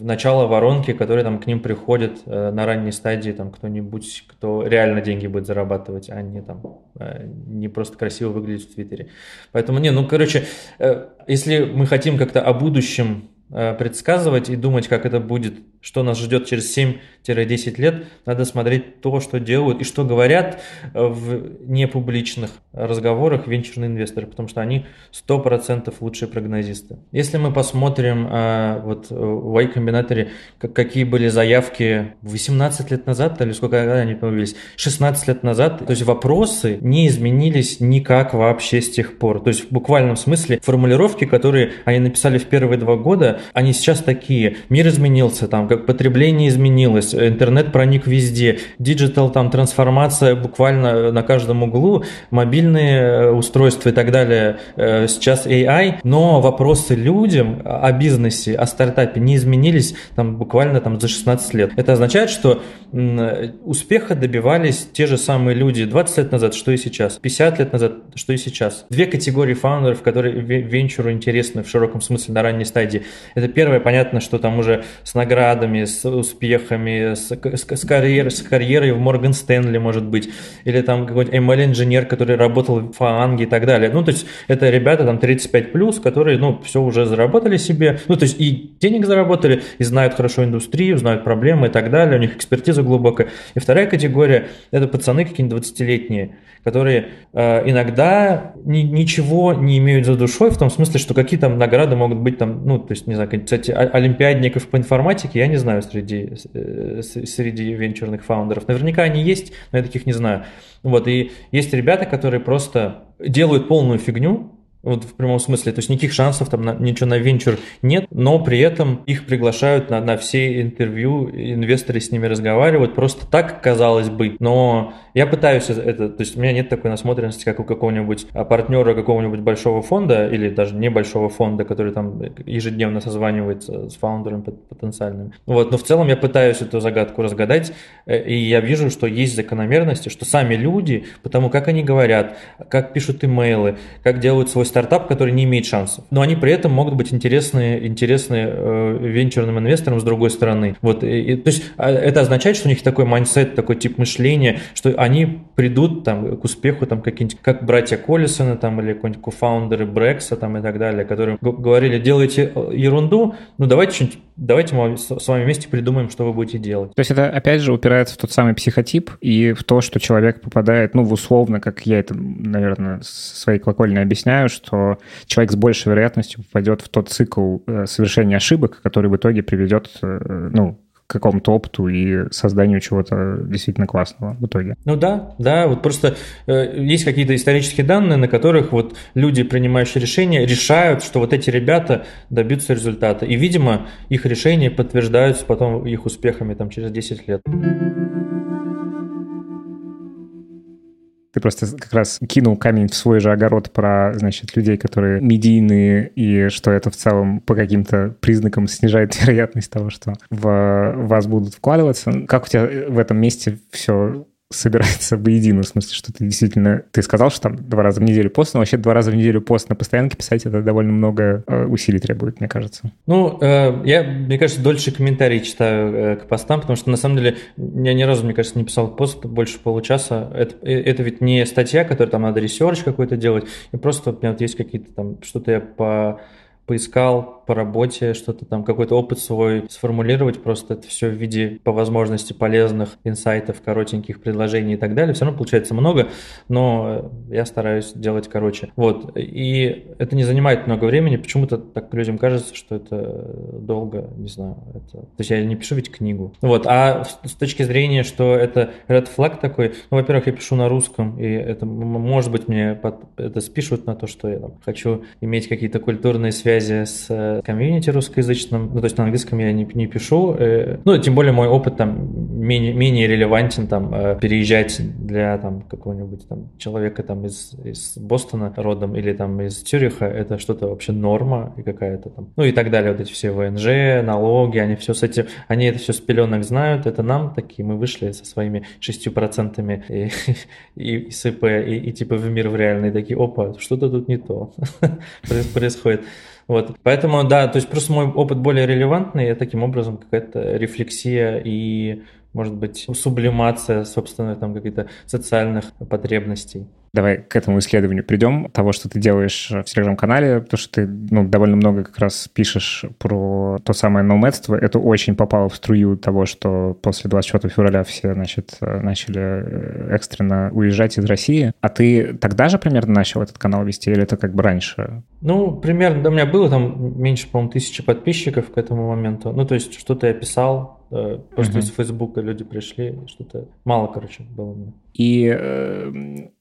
начало воронки, которые там к ним приходят на ранней стадии, там, кто-нибудь, кто реально деньги будет зарабатывать, а не там, не просто красиво выглядеть в Твиттере. Поэтому, не, ну, короче, если мы хотим как-то о будущем предсказывать и думать, как это будет что нас ждет через 7-10 лет, надо смотреть то, что делают и что говорят в непубличных разговорах венчурные инвесторы, потому что они 100% лучшие прогнозисты. Если мы посмотрим а, вот в Y Combinator е, какие были заявки 18 лет назад, или сколько они появились, 16 лет назад, то есть вопросы не изменились никак вообще с тех пор. То есть в буквальном смысле формулировки, которые они написали в первые два года, они сейчас такие. Мир изменился, там как потребление изменилось, интернет проник везде, диджитал там трансформация буквально на каждом углу, мобильные э, устройства и так далее, э, сейчас AI, но вопросы людям о бизнесе, о стартапе не изменились там буквально там за 16 лет. Это означает, что успеха добивались те же самые люди 20 лет назад, что и сейчас, 50 лет назад, что и сейчас. Две категории фаундеров, которые венчуру интересны в широком смысле на ранней стадии. Это первое, понятно, что там уже с наградами с успехами, с, с, с, карьер, с карьерой в Морган Стэнли, может быть, или там какой-нибудь ML-инженер, который работал в Фаанге и так далее. Ну, то есть это ребята там 35+, плюс, которые, ну, все уже заработали себе, ну, то есть и денег заработали, и знают хорошо индустрию, знают проблемы и так далее, у них экспертиза глубокая. И вторая категория – это пацаны какие-нибудь 20-летние, которые э, иногда ни, ничего не имеют за душой, в том смысле, что какие там награды могут быть там, ну, то есть, не знаю, кстати, олимпиадников по информатике я не знаю среди, э, среди венчурных фаундеров. Наверняка они есть, но я таких не знаю. Вот, и есть ребята, которые просто делают полную фигню, вот в прямом смысле, то есть никаких шансов там на, ничего на венчур нет, но при этом их приглашают на, на все интервью, инвесторы с ними разговаривают, просто так казалось бы, но я пытаюсь это, то есть у меня нет такой насмотренности, как у какого-нибудь а, партнера какого-нибудь большого фонда или даже небольшого фонда, который там ежедневно созванивается с фаундером потенциальным. Вот, но в целом я пытаюсь эту загадку разгадать, э, и я вижу, что есть закономерности, что сами люди, потому как они говорят, как пишут имейлы, как делают свой стартап, который не имеет шансов. Но они при этом могут быть интересны, интересны э, венчурным инвесторам с другой стороны. Вот, и, то есть а, это означает, что у них такой майндсет, такой тип мышления, что они придут там, к успеху, там, какие-нибудь, как братья Коллисона там, или какой-нибудь кофаундеры Brex а там, и так далее, которые говорили, делайте э, ерунду, ну давайте давайте мы с вами вместе придумаем, что вы будете делать. То есть это, опять же, упирается в тот самый психотип и в то, что человек попадает, ну, в условно, как я это, наверное, своей колокольни объясняю, что человек с большей вероятностью попадет в тот цикл э, совершения ошибок, который в итоге приведет, э, ну, к какому-то опыту и созданию чего-то действительно классного в итоге. Ну да, да, вот просто э, есть какие-то исторические данные, на которых вот люди, принимающие решения, решают, что вот эти ребята добьются результата. И, видимо, их решения подтверждаются потом их успехами там через 10 лет. Ты просто как раз кинул камень в свой же огород про, значит, людей, которые медийные, и что это в целом по каким-то признакам снижает вероятность того, что в вас будут вкладываться. Как у тебя в этом месте все собирается воедино, в смысле, что ты действительно... Ты сказал, что там два раза в неделю пост, но вообще два раза в неделю пост на постоянке писать это довольно много э, усилий требует, мне кажется. Ну, э, я, мне кажется, дольше комментарии читаю э, к постам, потому что, на самом деле, я ни разу, мне кажется, не писал пост больше получаса. Это, это ведь не статья, которая там надо research какой-то делать, и просто у меня вот есть какие-то там, что-то я по поискал, по работе, что-то там, какой-то опыт свой сформулировать, просто это все в виде, по возможности, полезных инсайтов, коротеньких предложений и так далее. Все равно получается много, но я стараюсь делать короче. Вот, и это не занимает много времени, почему-то так людям кажется, что это долго, не знаю, это... То есть я не пишу ведь книгу. Вот, а с точки зрения, что это red flag такой, ну, во-первых, я пишу на русском, и это, может быть, мне под... это спишут на то, что я там, хочу иметь какие-то культурные связи с комьюнити русскоязычном, ну, то есть на английском я не, не пишу, э, ну, тем более мой опыт там менее, менее релевантен, там, э, переезжать для там какого-нибудь там человека там из, из Бостона родом или там из Цюриха, это что-то вообще норма и какая-то там, ну, и так далее, вот эти все ВНЖ, налоги, они все с этим, они это все с пеленок знают, это нам такие, мы вышли со своими шестью процентами и, и, и СП, и, и типа в мир в реальный, такие, опа, что-то тут не то происходит. Вот. Поэтому, да, то есть просто мой опыт более релевантный, и таким образом какая-то рефлексия и, может быть, сублимация, собственно, там каких-то социальных потребностей. Давай к этому исследованию придем, того, что ты делаешь в телеграм-канале, потому что ты ну, довольно много как раз пишешь про то самое номадство. Это очень попало в струю того, что после 24 февраля все, значит, начали э, экстренно уезжать из России. А ты тогда же примерно начал этот канал вести или это как бы раньше? Ну, примерно, да, у меня было там меньше, по-моему, тысячи подписчиков к этому моменту. Ну, то есть что-то я писал, э, просто uh-huh. из Фейсбука люди пришли, что-то мало, короче, было. И э,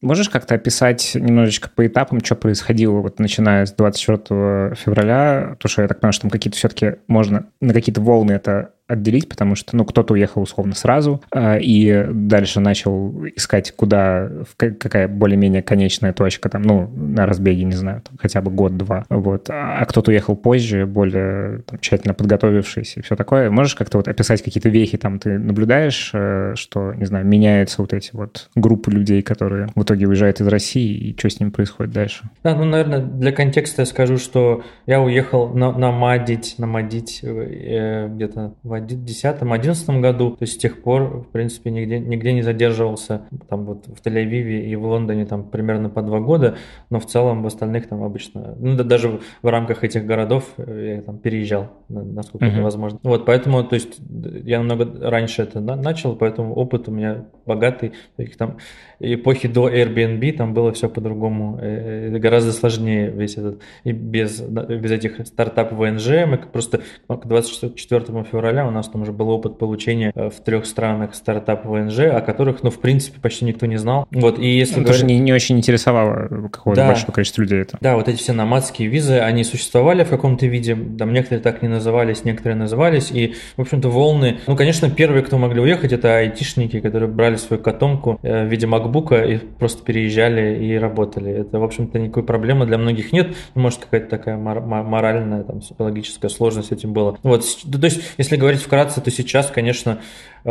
можешь как-то описать немножечко по этапам, что происходило, вот начиная с 24 февраля, то что я так понимаю, что там какие-то все-таки можно на какие-то волны это отделить, потому что, ну, кто-то уехал условно сразу э, и дальше начал искать, куда, какая более-менее конечная точка, там, ну, на разбеге, не знаю, там, хотя бы год-два, вот, а кто-то уехал позже, более там, тщательно подготовившись и все такое. Можешь как-то вот описать какие-то вехи, там, ты наблюдаешь, э, что, не знаю, меняются вот эти вот группы людей, которые в итоге уезжают из России, и что с ними происходит дальше? Да, ну, наверное, для контекста я скажу, что я уехал на, намадить, намадить э, где-то в 2010-2011 году. То есть с тех пор, в принципе, нигде, нигде не задерживался. Там вот в Тель-Авиве и в Лондоне там примерно по два года, но в целом в остальных там обычно, ну да, даже в рамках этих городов э, я там переезжал, насколько uh-huh. это возможно. Вот, поэтому, то есть я намного раньше это начал, поэтому опыт у меня богатый. Их там эпохи до Airbnb там было все по-другому, э, э, гораздо сложнее весь этот, и без, без этих стартап ВНЖ, мы просто к 24 февраля у нас там уже был опыт получения э, в трех странах стартап ВНЖ, о которых, ну, в принципе, почти никто не знал. Вот, и если... Даже говорить... не, не очень интересовало какого-то да, большого количества людей это. Да, вот эти все номадские визы, они существовали в каком-то виде, там некоторые так не назывались, некоторые назывались, и, в общем-то, волны... Ну, конечно, первые, кто могли уехать, это айтишники, которые брали свою котомку в виде макбука и просто переезжали и работали. Это, в общем-то, никакой проблемы для многих нет. Может, какая-то такая моральная, там, психологическая сложность этим была. Вот, то есть, если говорить вкратце, то сейчас, конечно,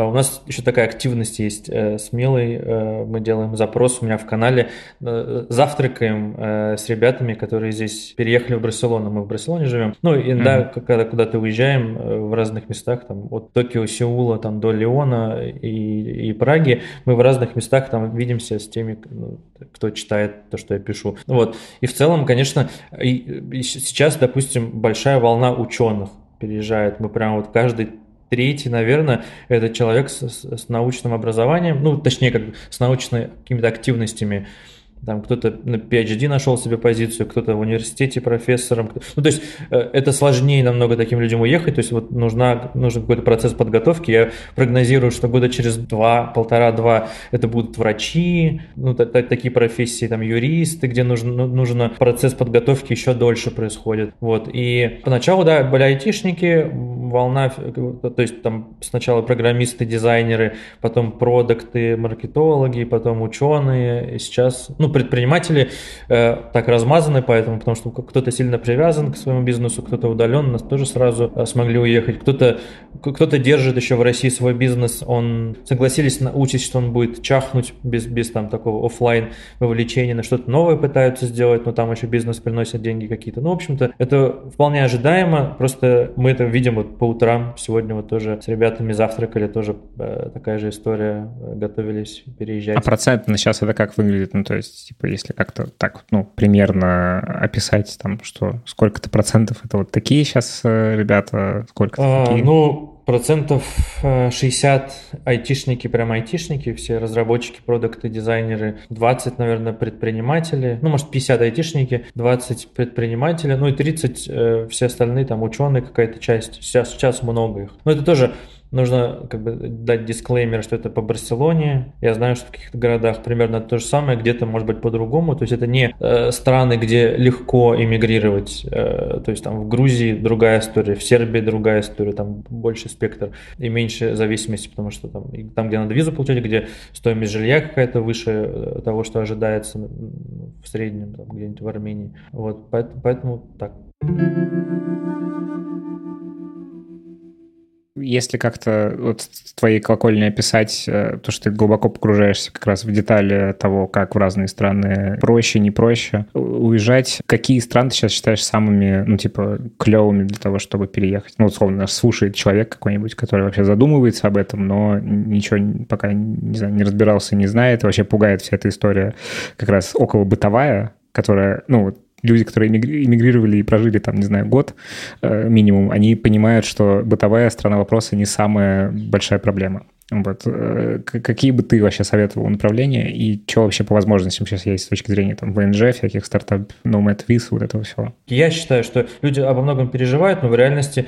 у нас еще такая активность есть э, смелый. Э, мы делаем запрос у меня в канале. Завтракаем с ребятами, которые здесь переехали в Барселону. Мы в Барселоне живем. Ну, иногда, mm-hmm. когда куда-то уезжаем в разных местах, там, от Токио, Сеула там, до Леона и, и Праги, мы в разных местах там видимся с теми, ну, кто читает то, что я пишу. Вот. И в целом, конечно, и, и сейчас, допустим, большая волна ученых переезжает. Мы прям вот каждый третий, наверное, это человек с, с научным образованием, ну, точнее, как бы с научными какими-то активностями. Там кто-то на PhD нашел себе позицию, кто-то в университете профессором. Ну, то есть э, это сложнее намного таким людям уехать. То есть вот нужна, нужен какой-то процесс подготовки. Я прогнозирую, что года через два, полтора-два это будут врачи, ну, такие профессии, там, юристы, где нужен, ну, нужно процесс подготовки еще дольше происходит. Вот. И поначалу, да, были айтишники, волна, то есть там сначала программисты, дизайнеры, потом продукты, маркетологи, потом ученые, и сейчас, ну, ну, предприниматели э, так размазаны, поэтому, потому что кто-то сильно привязан к своему бизнесу, кто-то удаленно тоже сразу э, смогли уехать, кто-то кто-то держит еще в России свой бизнес, он согласились на участь, что он будет чахнуть без, без там такого офлайн вовлечения, на что-то новое пытаются сделать, но там еще бизнес приносит деньги какие-то. Ну, в общем-то, это вполне ожидаемо, просто мы это видим вот по утрам, сегодня вот тоже с ребятами завтракали, тоже э, такая же история, э, готовились переезжать. А процентно сейчас это как выглядит? Ну, то есть, типа, если как-то так, ну, примерно описать там, что сколько-то процентов это вот такие сейчас э, ребята, сколько-то а, такие? Ну, процентов 60 э, айтишники, прям айтишники, все разработчики, продукты, дизайнеры, 20, наверное, предприниматели, ну, может, 50 айтишники, 20 предприниматели, ну и 30 э, все остальные, там, ученые какая-то часть, сейчас, сейчас много их. Но это тоже Нужно как бы дать дисклеймер, что это по Барселоне. Я знаю, что в каких-то городах примерно то же самое, где-то может быть по-другому. То есть это не э, страны, где легко эмигрировать. Э, то есть там в Грузии другая история, в Сербии другая история, там больше спектр и меньше зависимости, потому что там, там где надо визу получать, где стоимость жилья какая-то выше э, того, что ожидается в среднем, где-нибудь в Армении. Вот, поэтому, поэтому так. Если как-то вот с твоей колокольни описать э, то, что ты глубоко погружаешься как раз в детали того, как в разные страны проще, не проще уезжать, какие страны ты сейчас считаешь самыми, ну, типа, клевыми для того, чтобы переехать? Ну, условно, слушает человек какой-нибудь, который вообще задумывается об этом, но ничего пока, не знаю, не разбирался, не знает, вообще пугает вся эта история как раз около бытовая, которая, ну, люди, которые эмигрировали и прожили там, не знаю, год э, минимум, они понимают, что бытовая сторона вопроса не самая большая проблема. Вот. Э, какие бы ты вообще советовал направления и что вообще по возможностям сейчас есть с точки зрения там ВНЖ, всяких стартап, Nomad Viz, вот этого всего? Я считаю, что люди обо многом переживают, но в реальности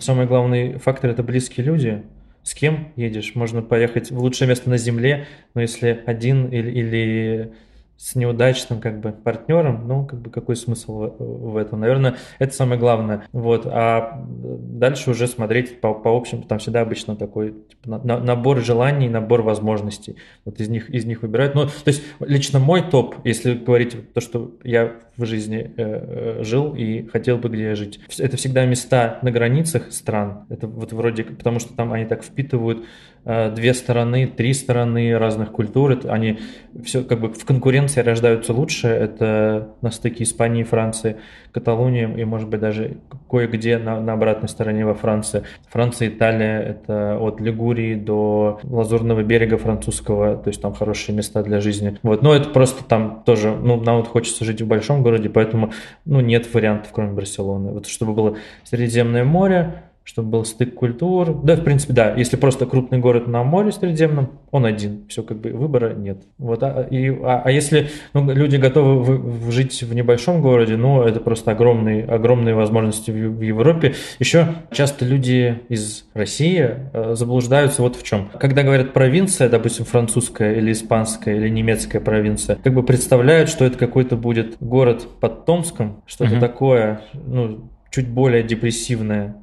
самый главный фактор – это близкие люди. С кем едешь? Можно поехать в лучшее место на Земле, но если один или, или с неудачным как бы партнером, ну, как бы какой смысл в, в этом? Наверное, это самое главное. Вот, а дальше уже смотреть по, по общем, там всегда обычно такой типа, на, набор желаний, набор возможностей. Вот из них, из них выбирают. Ну, то есть лично мой топ, если говорить то, что я в жизни э, э, жил и хотел бы где жить, это всегда места на границах стран. Это вот вроде, потому что там они так впитывают Э, две стороны, три стороны разных культур. Это они все как бы в конкуренции рождаются лучше. Это на стыке Испании, Франции, Каталонии и, может быть, даже кое-где на, на обратной стороне во Франции. Франция, Италия – это от Лигурии до Лазурного берега французского, то есть там хорошие места для жизни. Вот, но это просто там тоже, ну, нам вот хочется жить в большом городе, поэтому, ну, нет вариантов, кроме Барселоны. Вот чтобы было Средиземное море, чтобы был стык культур. Да, в принципе, да, если просто крупный город на море Средиземном, он один, все как бы выбора нет. Вот, а, и, а, а если ну, люди готовы в, в жить в небольшом городе, ну, это просто огромные, огромные возможности в, в Европе. Еще часто люди из России э, заблуждаются вот в чем. Когда говорят провинция, допустим, французская или испанская или немецкая провинция, как бы представляют, что это какой-то будет город под Томском, что-то uh-huh. такое, ну, чуть более депрессивное,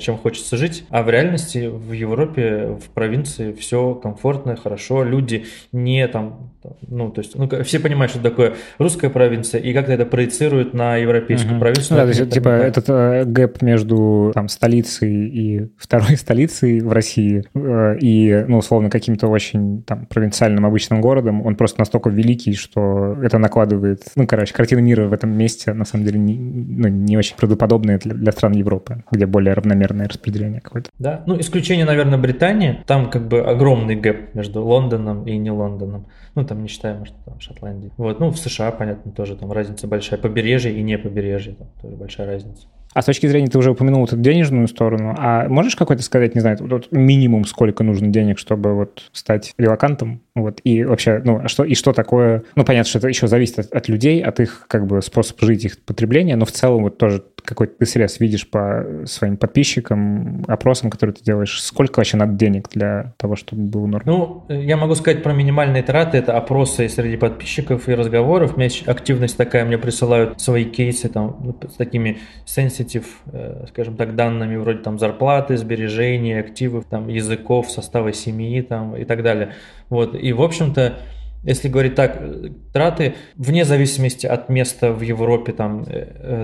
чем хочется жить. А в реальности в Европе, в провинции все комфортно, хорошо, люди не там, ну, то есть, ну, все понимают, что такое русская провинция и как это проецирует на европейскую угу. провинцию. Да, то есть, типа, этот э, гэп между там столицей и второй столицей в России э, и, ну, условно, каким-то очень там провинциальным обычным городом, он просто настолько великий, что это накладывает, ну, короче, картина мира в этом месте, на самом деле, не, ну, не очень правдоподобная для, для стран Европы, где более равно равномерное распределение какое-то. Да, ну исключение, наверное, Британии. Там как бы огромный гэп между Лондоном и не Лондоном. Ну, там не считаем, может, там Шотландии. Вот, ну, в США, понятно, тоже там разница большая. Побережье и не побережье, там тоже большая разница. А с точки зрения, ты уже упомянул эту денежную сторону, а можешь какой-то сказать, не знаю, вот минимум сколько нужно денег, чтобы вот стать релакантом? Вот, и вообще, ну, а что, и что такое, ну, понятно, что это еще зависит от, от людей, от их, как бы, способа жить, их потребления, но в целом вот тоже какой-то ты срез видишь по своим подписчикам, опросам, которые ты делаешь, сколько вообще надо денег для того, чтобы был норм? Ну, я могу сказать про минимальные траты, это опросы среди подписчиков и разговоров, у меня активность такая, мне присылают свои кейсы там с такими sensitive, э, скажем так, данными вроде там зарплаты, сбережения, активов, там языков, состава семьи там и так далее. Вот, и в общем-то, Если говорить так, траты, вне зависимости от места в Европе, там,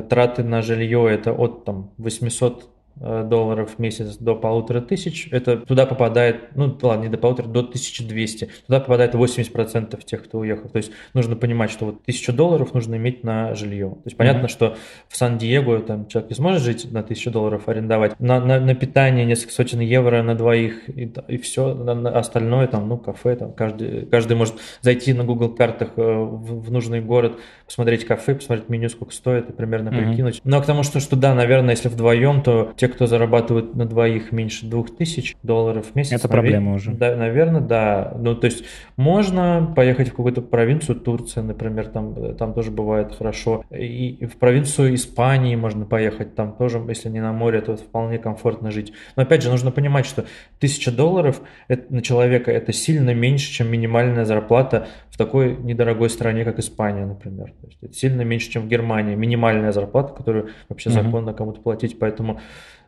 траты на жилье это от там, 800 Э, долларов в месяц до полутора тысяч, это туда попадает, ну ладно, не до полутора, до 1200, туда попадает 80% тех, кто уехал. То есть нужно понимать, что вот 1000 долларов нужно иметь на жилье. То есть понятно, mm-hmm. что в Сан-Диего там человек не сможет жить на 1000 долларов, арендовать. На, на, на питание несколько сотен евро на двоих и, и все, на, на остальное там, ну, кафе, там каждый, каждый может зайти на Google картах э, в, в нужный город, посмотреть кафе, посмотреть меню, сколько стоит и примерно mm-hmm. прикинуть. Но к тому, что, что да, наверное, если вдвоем, то те, кто зарабатывают на двоих меньше двух тысяч долларов в месяц. Это проблема уже. Да, наверное, да. Ну, то есть можно поехать в какую-то провинцию Турции, например, там, там тоже бывает хорошо. И в провинцию Испании можно поехать, там тоже, если не на море, то вполне комфортно жить. Но опять же, нужно понимать, что тысяча долларов на человека это сильно меньше, чем минимальная зарплата в такой недорогой стране, как Испания, например. То есть это сильно меньше, чем в Германии. Минимальная зарплата, которую вообще законно кому-то платить. Поэтому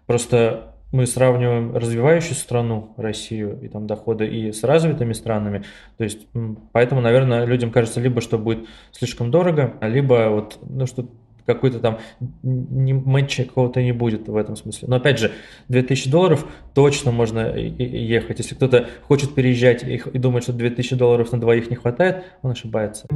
просто мы сравниваем развивающую страну, Россию, и там доходы, и с развитыми странами. То есть, поэтому, наверное, людям кажется либо, что будет слишком дорого, либо вот, ну, что какой-то там не, матча какого-то не будет в этом смысле. Но опять же, 2000 долларов точно можно ехать. Если кто-то хочет переезжать и, и думает, что 2000 долларов на двоих не хватает, он ошибается.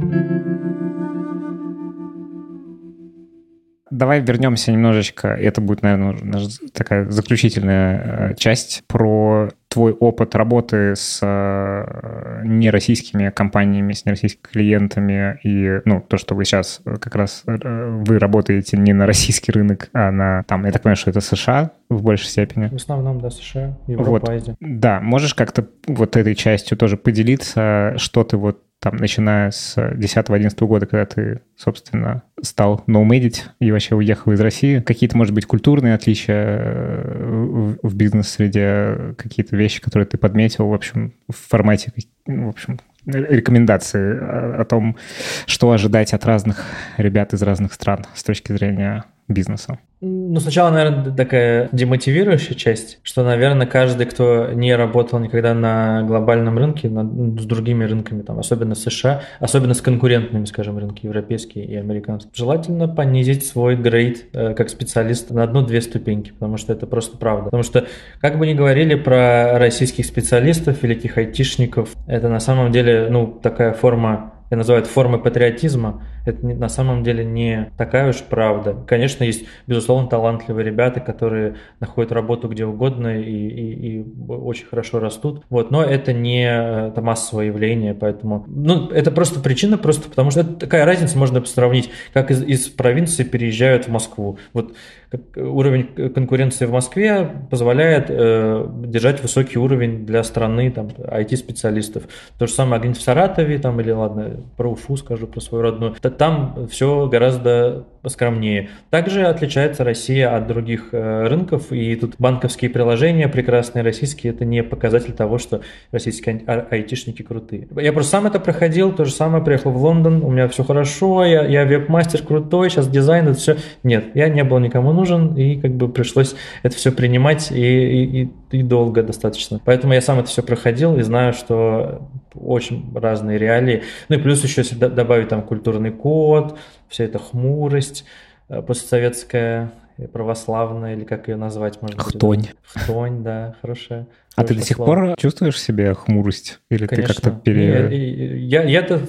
Давай вернемся немножечко, это будет, наверное, такая заключительная э, часть про твой опыт работы с э, нероссийскими компаниями, с нероссийскими клиентами и, ну, то, что вы сейчас как раз э, вы работаете не на российский рынок, а на, там, я так понимаю, что это США в большей степени. В основном, да, США, Европа, вот. Азия. Да, можешь как-то вот этой частью тоже поделиться, что ты вот там, начиная с 10-11 года, когда ты, собственно, стал ноумедить и вообще уехал из России, какие-то, может быть, культурные отличия э, в бизнес-среде, какие-то вещи, которые ты подметил, в общем, в формате, в общем, рекомендации о том, что ожидать от разных ребят из разных стран с точки зрения бизнеса? Ну, сначала, наверное, такая демотивирующая часть, что, наверное, каждый, кто не работал никогда на глобальном рынке, на, с другими рынками, там, особенно США, особенно с конкурентными, скажем, рынки европейские и американские, желательно понизить свой грейд э, как специалиста на одну-две ступеньки, потому что это просто правда. Потому что, как бы ни говорили про российских специалистов, великих айтишников, это на самом деле, ну, такая форма я называю это формой патриотизма, это на самом деле не такая уж правда. Конечно, есть, безусловно, талантливые ребята, которые находят работу где угодно и, и, и очень хорошо растут. Вот, но это не это массовое явление, поэтому... Ну, это просто причина, просто потому что это такая разница, можно сравнить, как из, из провинции переезжают в Москву. Вот уровень конкуренции в Москве позволяет э, держать высокий уровень для страны там, IT-специалистов. То же самое где-нибудь в Саратове, там, или ладно, про Уфу скажу, про свою родную. Там все гораздо скромнее. Также отличается Россия от других э, рынков, и тут банковские приложения прекрасные российские, это не показатель того, что российские ай- айтишники крутые. Я просто сам это проходил, то же самое, приехал в Лондон, у меня все хорошо, я, я веб-мастер крутой, сейчас дизайн, это все. Нет, я не был никому нужен, и как бы пришлось это все принимать, и, и, и долго достаточно. Поэтому я сам это все проходил и знаю, что очень разные реалии. Ну и плюс еще если добавить там культурный код, вся эта хмурость э, постсоветская, православная, или как ее назвать можно Хтонь. Да? Хтонь, да, хорошая. А ты до сих слово. пор чувствуешь себе хмурость? Или Конечно. ты как-то пере... Я, я-то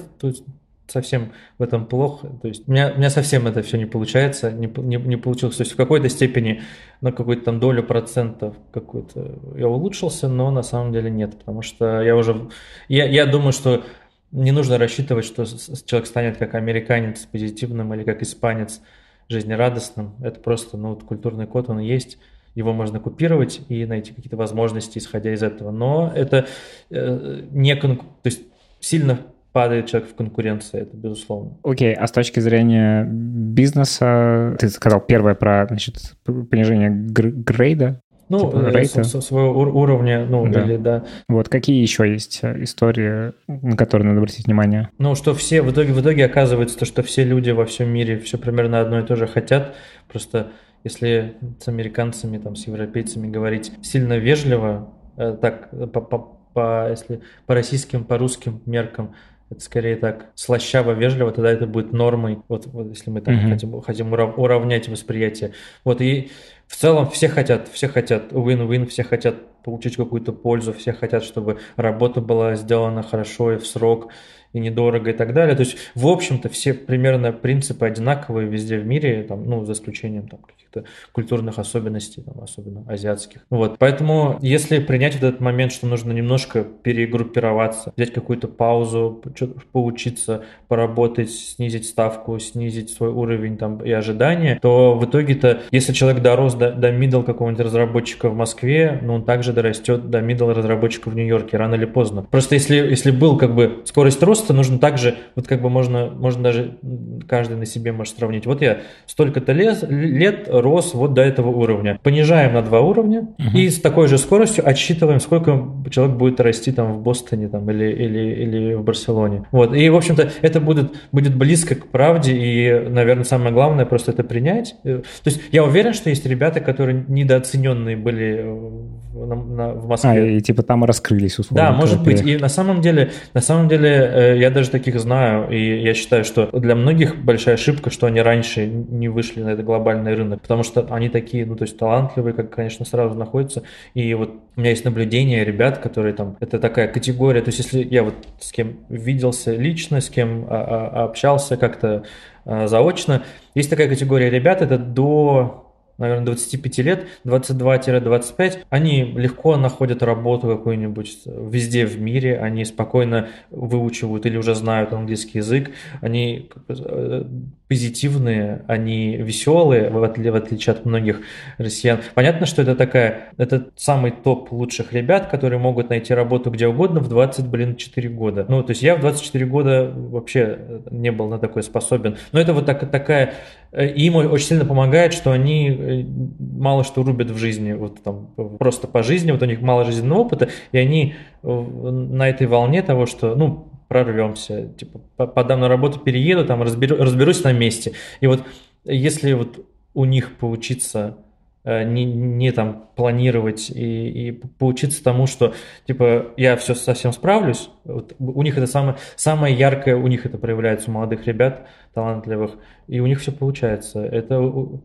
совсем в этом плохо. То есть у меня, у меня совсем это все не получается, не, не, не получилось. То есть в какой-то степени, на какую-то там долю процентов какой-то я улучшился, но на самом деле нет, потому что я уже... Я, я думаю, что не нужно рассчитывать, что человек станет как американец позитивным или как испанец жизнерадостным. Это просто, ну, вот культурный код, он есть, его можно купировать и найти какие-то возможности, исходя из этого. Но это э, не... То есть сильно падает человек в конкуренции, это безусловно. Окей, okay, а с точки зрения бизнеса, ты сказал первое про значит, понижение грейда, ну, типа, э, с, своего уровня, ну, да. или да. Вот какие еще есть э, истории, на которые надо обратить внимание? Ну, что все, в итоге, в итоге оказывается, то, что все люди во всем мире все примерно одно и то же хотят, просто если с американцами, там, с европейцами говорить сильно вежливо, э, так, по, по, по, если по российским, по русским меркам, Это скорее так слащаво, вежливо, тогда это будет нормой. Вот, вот если мы так mm-hmm. хотим, хотим уравнять восприятие. Вот и в целом все хотят, все хотят win-win, все хотят получить какую-то пользу, все хотят, чтобы работа была сделана хорошо и в срок и недорого и так далее. То есть, в общем-то, все примерно принципы одинаковые везде в мире, там, ну, за исключением там, каких-то культурных особенностей, там, особенно азиатских. Вот. Поэтому, если принять вот этот момент, что нужно немножко перегруппироваться, взять какую-то паузу, поучиться, поработать, снизить ставку, снизить свой уровень там, и ожидания, то в итоге-то, если человек дорос до, до middle какого-нибудь разработчика в Москве, ну, он также дорастет до middle разработчика в Нью-Йорке рано или поздно. Просто если, если был как бы скорость роста, нужно также, вот как бы можно, можно даже каждый на себе может сравнить. Вот я столько-то лет, лет рос вот до этого уровня. Понижаем на два уровня угу. и с такой же скоростью отсчитываем, сколько человек будет расти там в Бостоне там, или, или, или в Барселоне. Вот. И, в общем-то, это будет, будет близко к правде, и, наверное, самое главное просто это принять. То есть я уверен, что есть ребята, которые недооцененные были в, на, на, в Москве. А, и типа там раскрылись, условно. Да, может быть. И на самом деле, на самом деле, я даже таких знаю, и я считаю, что для многих большая ошибка, что они раньше не вышли на этот глобальный рынок, потому что они такие, ну, то есть талантливые, как, конечно, сразу находятся. И вот у меня есть наблюдение ребят, которые там, это такая категория, то есть если я вот с кем виделся лично, с кем а, а, общался как-то а, заочно, есть такая категория ребят, это до наверное, 25 лет, 22-25, они легко находят работу какую-нибудь везде в мире, они спокойно выучивают или уже знают английский язык, они э, позитивные, они веселые, в отличие, в отличие от многих россиян. Понятно, что это такая, это самый топ лучших ребят, которые могут найти работу где угодно в 20, блин, 4 года. Ну, то есть я в 24 года вообще не был на такое способен. Но это вот так, такая Э, им очень сильно помогает, что они э, мало что рубят в жизни, вот там просто по жизни, вот у них мало жизненного опыта, и они э, на этой волне того, что, ну, прорвемся, типа, подам на работу, перееду, там, разберу, разберусь на месте. И вот если вот у них получится не, не там планировать и, и поучиться тому, что типа я все совсем справлюсь. Вот, у них это самое, самое яркое, у них это проявляется у молодых ребят, талантливых, и у них все получается. Это...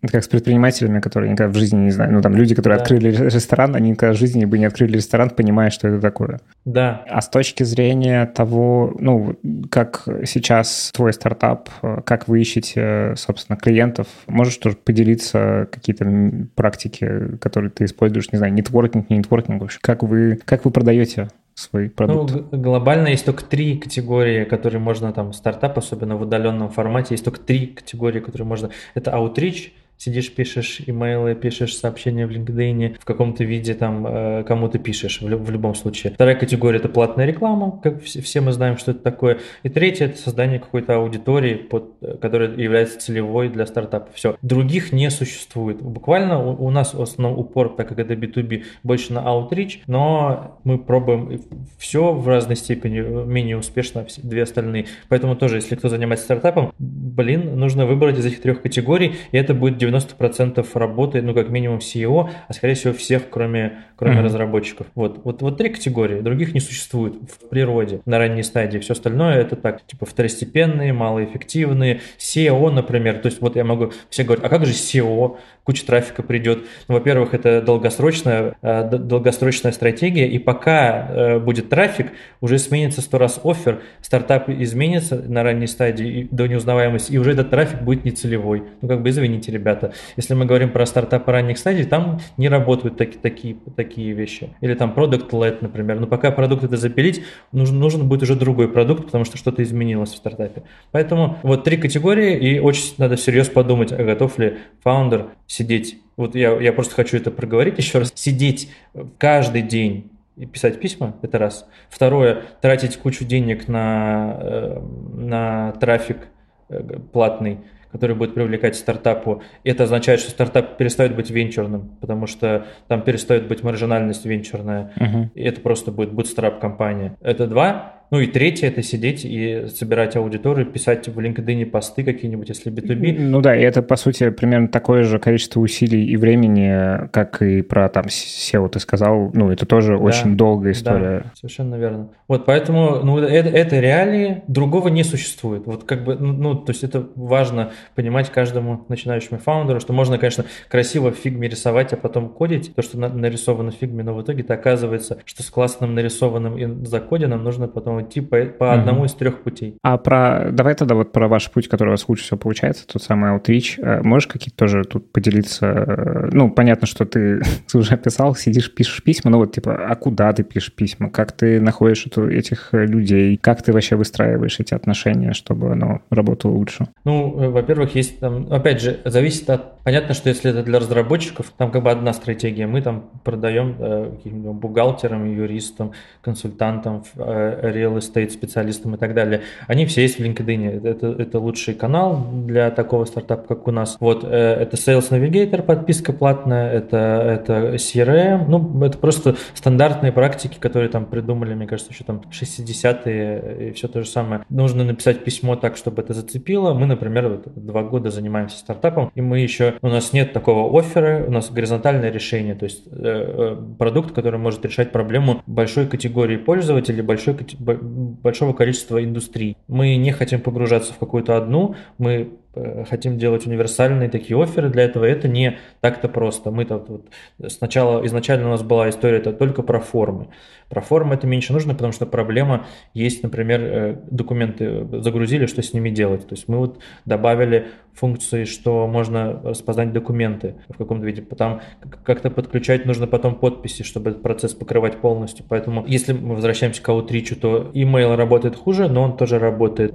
это как с предпринимателями, которые никогда в жизни не знают. Ну, там люди, которые да. открыли ресторан, они никогда в жизни бы не открыли ресторан, понимая, что это такое. Да. А с точки зрения того, ну, как сейчас твой стартап, как вы ищете, собственно, клиентов, можешь тоже поделиться какие-то практики, которые ты используешь, не знаю, нетворкинг, не нетворкинг, вообще, как вы, как вы продаете свой продукт? Ну, глобально есть только три категории, которые можно там, стартап, особенно в удаленном формате, есть только три категории, которые можно. Это outreach, сидишь, пишешь имейлы, пишешь сообщения в LinkedIn, в каком-то виде там э, кому-то пишешь, в, в любом случае. Вторая категория – это платная реклама, как все, все мы знаем, что это такое. И третья – это создание какой-то аудитории, под, которая является целевой для стартапа. Все. Других не существует. Буквально у, у нас в основном упор, так как это B2B, больше на outreach, но мы пробуем все в разной степени, менее успешно две остальные. Поэтому тоже, если кто занимается стартапом, блин, нужно выбрать из этих трех категорий, и это будет 90% работы, ну, как минимум SEO, а скорее всего всех, кроме, кроме mm-hmm. разработчиков. Вот. вот. Вот три категории, других не существует в природе на ранней стадии. Все остальное это так, типа второстепенные, малоэффективные. SEO, например, то есть вот я могу, все говорят, а как же SEO? Куча трафика придет. Ну, во-первых, это долгосрочная, э, долгосрочная стратегия, и пока э, будет трафик, уже сменится сто раз офер, стартап изменится на ранней стадии до неузнаваемости, и уже этот трафик будет нецелевой. Ну, как бы, извините, ребята. Если мы говорим про стартапы ранних стадий, там не работают таки, такие, такие вещи. Или там продукт led, например. Но пока продукт это запилить, нужен, нужен будет уже другой продукт, потому что что-то изменилось в стартапе. Поэтому вот три категории, и очень надо всерьез подумать, а готов ли фаундер сидеть, вот я, я просто хочу это проговорить еще раз, сидеть каждый день и писать письма, это раз. Второе, тратить кучу денег на, э, на трафик э, платный, который будет привлекать стартапу. Это означает, что стартап перестает быть венчурным, потому что там перестает быть маржинальность венчурная. Uh-huh. И это просто будет bootstrap компания. Это два. Ну и третье – это сидеть и собирать аудиторию, писать в LinkedIn посты какие-нибудь, если B2B. Ну да, и это, по сути, примерно такое же количество усилий и времени, как и про там SEO ты сказал. Ну, это тоже да, очень долгая история. Да, совершенно верно. Вот поэтому, ну, это, это реалии, другого не существует. Вот как бы, ну, ну, то есть это важно понимать каждому начинающему фаундеру, что можно, конечно, красиво в фигме рисовать, а потом кодить то, что нарисовано в фигме, но в итоге это оказывается, что с классным нарисованным и закоденным нужно потом идти по, по одному из трех путей. А про, давай тогда вот про ваш путь, который у вас лучше всего получается, тот самый Outreach. Э, можешь какие-то тоже тут поделиться? Э, ну, понятно, что ты, ты уже описал, сидишь, пишешь письма, но вот типа, а куда ты пишешь письма? Как ты находишь эту, этих людей? Как ты вообще выстраиваешь эти отношения, чтобы оно работало лучше? Ну, э, во-первых, есть там, опять же, зависит от, понятно, что если это для разработчиков, там как бы одна стратегия, мы там продаем э, каким-то бухгалтерам, юристам, консультантам, э, real estate специалистам и так далее. Они все есть в LinkedIn. Это, это лучший канал для такого стартапа, как у нас. Вот э, это Sales Navigator, подписка платная, это, это CRM. Ну, это просто стандартные практики, которые там придумали, мне кажется, еще там 60-е и все то же самое. Нужно написать письмо так, чтобы это зацепило. Мы, например, вот два года занимаемся стартапом, и мы еще, у нас нет такого оффера, у нас горизонтальное решение, то есть э, продукт, который может решать проблему большой категории пользователей, большой, большого количества индустрий. Мы не хотим погружаться в какую-то одну, мы хотим делать универсальные такие оферы для этого, это не так-то просто. Мы тут вот, сначала, изначально у нас была история это только про формы. Про формы это меньше нужно, потому что проблема есть, например, э, документы загрузили, что с ними делать. То есть мы вот добавили функции, что можно распознать документы в каком-то виде. Потом как-то подключать нужно потом подписи, чтобы этот процесс покрывать полностью. Поэтому если мы возвращаемся к аутричу, то email работает хуже, но он тоже работает.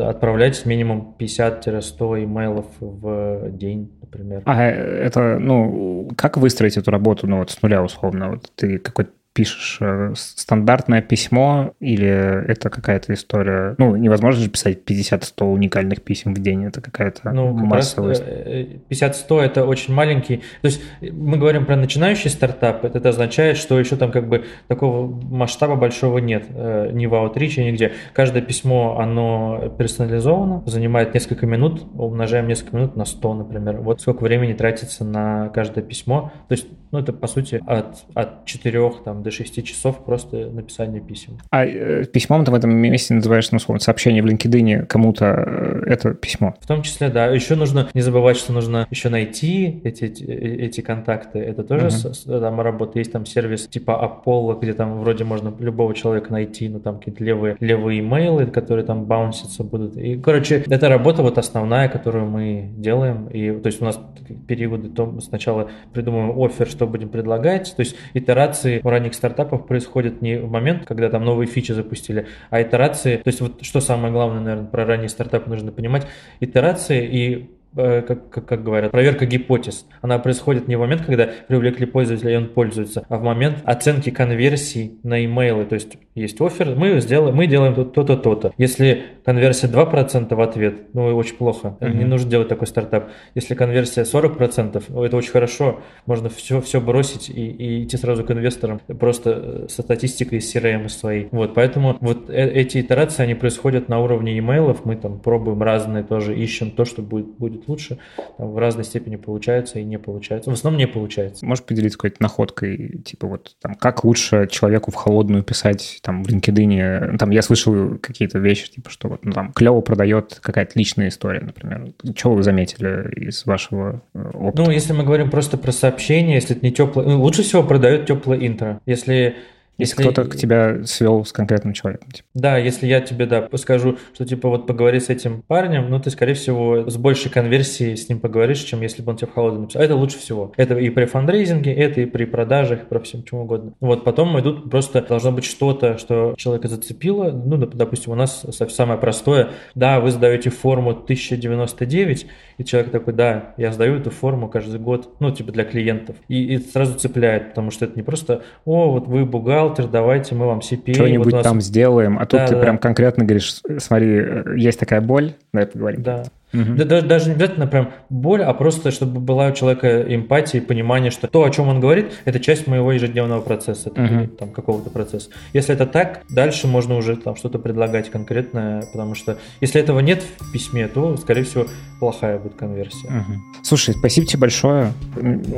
Отправлять минимум 50 100 имейлов в день, например. А это, ну, как выстроить эту работу, ну, вот с нуля условно? Вот ты какой-то пишешь э, стандартное письмо или это какая-то история? Ну, невозможно же писать 50-100 уникальных писем в день, это какая-то ну, массовая... 50-100 э, это очень маленький... То есть мы говорим про начинающий стартап, это означает, что еще там как бы такого масштаба большого нет, э, ни в Outreach, нигде. Каждое письмо, оно персонализовано, занимает несколько минут, умножаем несколько минут на 100, например. Вот сколько времени тратится на каждое письмо. То есть, ну, это, по сути, от, от 4 там, до 6 часов просто написание писем. А э, письмом ты в этом месте называешь, ну, условно, сообщение в LinkedIn кому-то, э, это письмо? В том числе, да. Еще нужно не забывать, что нужно еще найти эти, эти контакты. Это тоже uh-huh. там работа. Есть там сервис типа Apollo, где там вроде можно любого человека найти, но там какие-то левые, левые имейлы, которые там баунситься будут. И, короче, это работа вот основная, которую мы делаем. И, то есть у нас периоды, то сначала придумываем офер, что будем предлагать. То есть итерации у ранних стартапов происходит не в момент, когда там новые фичи запустили, а итерации, то есть вот что самое главное, наверное, про ранние стартапы нужно понимать, итерации и как, как, как говорят, проверка гипотез. Она происходит не в момент, когда привлекли пользователя и он пользуется, а в момент оценки конверсий на имейлы. То есть есть офер, мы, сделаем, мы делаем то-то, то-то. Если конверсия 2% в ответ, ну, очень плохо. Mm-hmm. Не нужно делать такой стартап. Если конверсия 40%, ну, это очень хорошо. Можно все, все бросить и, и идти сразу к инвесторам, просто э, со статистикой из CRM своей. Вот, поэтому вот э, эти итерации, они происходят на уровне имейлов. Мы там пробуем разные тоже, ищем то, что будет, будет лучше. Там в разной степени получается и не получается. В основном не получается. Можешь поделиться какой-то находкой, типа вот там, как лучше человеку в холодную писать там в LinkedIn? Там я слышал какие-то вещи, типа что вот ну, там клево продает какая-то личная история, например. Что вы заметили из вашего э, опыта? Ну, если мы говорим просто про сообщение, если это не теплое... Ну, лучше всего продает теплое интро. Если если, если кто-то к тебя свел с конкретным человеком. Типа. Да, если я тебе, да, скажу, что типа вот поговори с этим парнем, ну ты, скорее всего, с большей конверсией с ним поговоришь, чем если бы он тебе в холодную написал. Это лучше всего. Это и при фандрейзинге, это и при продажах, и про всем чем угодно. Вот потом идут просто, должно быть что-то, что человека зацепило. Ну, допустим, у нас самое простое. Да, вы сдаете форму 1099, и человек такой, да, я сдаю эту форму каждый год, ну, типа для клиентов. И, и сразу цепляет, потому что это не просто, о, вот вы бухгалтер, бухгалтер, давайте мы вам CPA. Что-нибудь вот нас... там сделаем, а тут да, ты да. прям конкретно говоришь, смотри, есть такая боль, давай поговорим. Да. Угу. Да, даже, даже не обязательно прям боль, а просто чтобы была у человека эмпатия и понимание, что то, о чем он говорит, это часть моего ежедневного процесса, угу. или там какого-то процесса. Если это так, дальше можно уже там что-то предлагать конкретное, потому что если этого нет в письме, то, скорее всего, плохая будет конверсия. Угу. Слушай, спасибо тебе большое.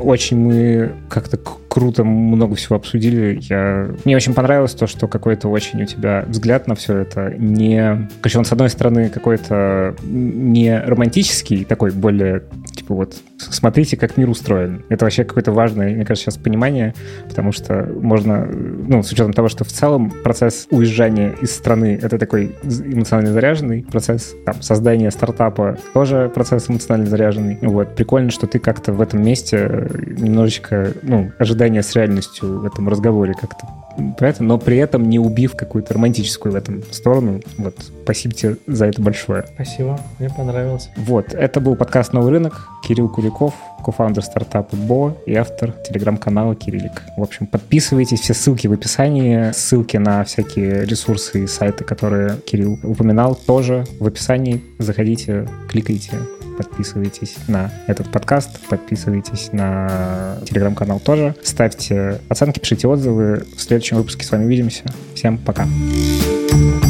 Очень мы как-то круто много всего обсудили. Я... Мне очень понравилось то, что какой-то очень у тебя взгляд на все это не... Короче, он, с одной стороны, какой-то не романтический, такой более, типа вот, смотрите, как мир устроен. Это вообще какое-то важное, мне кажется, сейчас понимание, потому что можно, ну, с учетом того, что в целом процесс уезжания из страны — это такой эмоционально заряженный процесс, там, создание стартапа тоже процесс эмоционально заряженный. Вот, прикольно, что ты как-то в этом месте немножечко, ну, ожидание с реальностью в этом разговоре как-то Понятно, но при этом не убив какую-то романтическую в этом сторону. Вот, спасибо тебе за это большое. Спасибо, мне понравилось. Вот, это был подкаст «Новый рынок». Кирилл Куликов, кофаундер стартапа Бо и автор телеграм-канала Кириллик. В общем, подписывайтесь, все ссылки в описании, ссылки на всякие ресурсы и сайты, которые Кирилл упоминал, тоже в описании. Заходите, кликайте, подписывайтесь на этот подкаст, подписывайтесь на телеграм-канал тоже, ставьте оценки, пишите отзывы. В следующем выпуске с вами увидимся. Всем пока. you